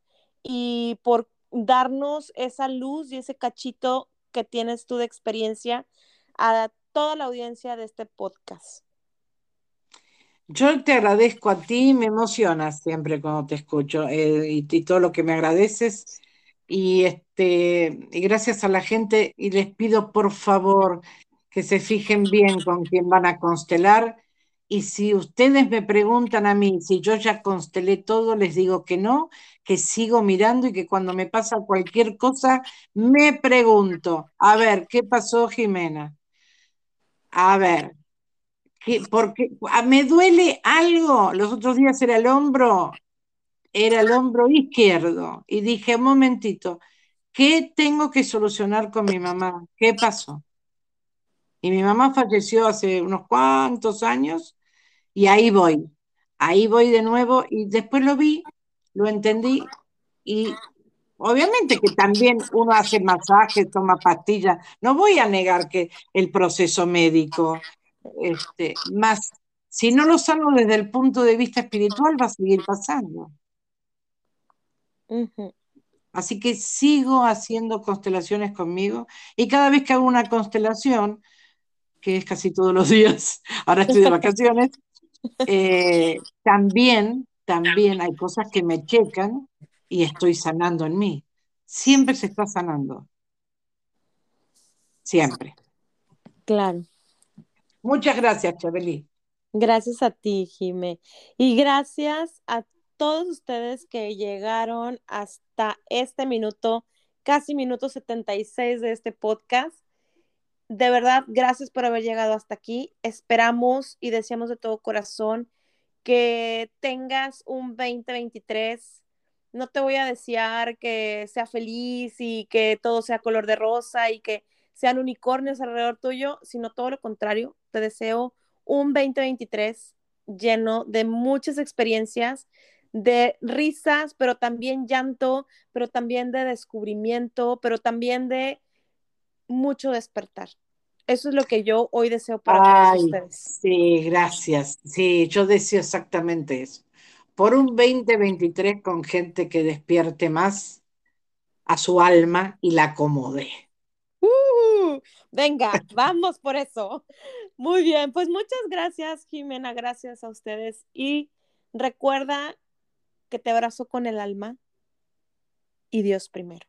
y por darnos esa luz y ese cachito que tienes tú de experiencia a toda la audiencia de este podcast. Yo te agradezco a ti, me emociona siempre cuando te escucho eh, y, todo lo que me agradeces. Y, este, y gracias a la gente y les pido por favor que se fijen bien con quién van a constelar. Y si ustedes me preguntan a mí si yo ya constelé todo, les digo que no, que sigo mirando y que cuando me pasa cualquier cosa, me pregunto, a ver, ¿qué pasó, Jimena? A ver, porque ah, me duele algo. Los otros días era el hombro, era el hombro izquierdo. Y dije, un momentito, ¿qué tengo que solucionar con mi mamá? ¿Qué pasó? Y mi mamá falleció hace unos cuantos años y ahí voy, ahí voy de nuevo y después lo vi, lo entendí y obviamente que también uno hace masajes, toma pastillas, no voy a negar que el proceso médico este, más, si no lo salgo desde el punto de vista espiritual, va a seguir pasando. Así que sigo haciendo constelaciones conmigo y cada vez que hago una constelación, que es casi todos los días, ahora estoy de vacaciones, eh, también, también hay cosas que me checan y estoy sanando en mí. Siempre se está sanando. Siempre. Claro. Muchas gracias, Chabeli. Gracias a ti, Jime. Y gracias a todos ustedes que llegaron hasta este minuto, casi minuto 76 de este podcast. De verdad, gracias por haber llegado hasta aquí. Esperamos y deseamos de todo corazón que tengas un 2023. No te voy a desear que sea feliz y que todo sea color de rosa y que sean unicornios alrededor tuyo, sino todo lo contrario. Te deseo un 2023 lleno de muchas experiencias, de risas, pero también llanto, pero también de descubrimiento, pero también de mucho despertar. Eso es lo que yo hoy deseo para todos ustedes. Sí, gracias. Sí, yo deseo exactamente eso. Por un 2023 con gente que despierte más a su alma y la acomode. Uh, venga, vamos por eso. Muy bien, pues muchas gracias, Jimena, gracias a ustedes. Y recuerda que te abrazo con el alma y Dios primero.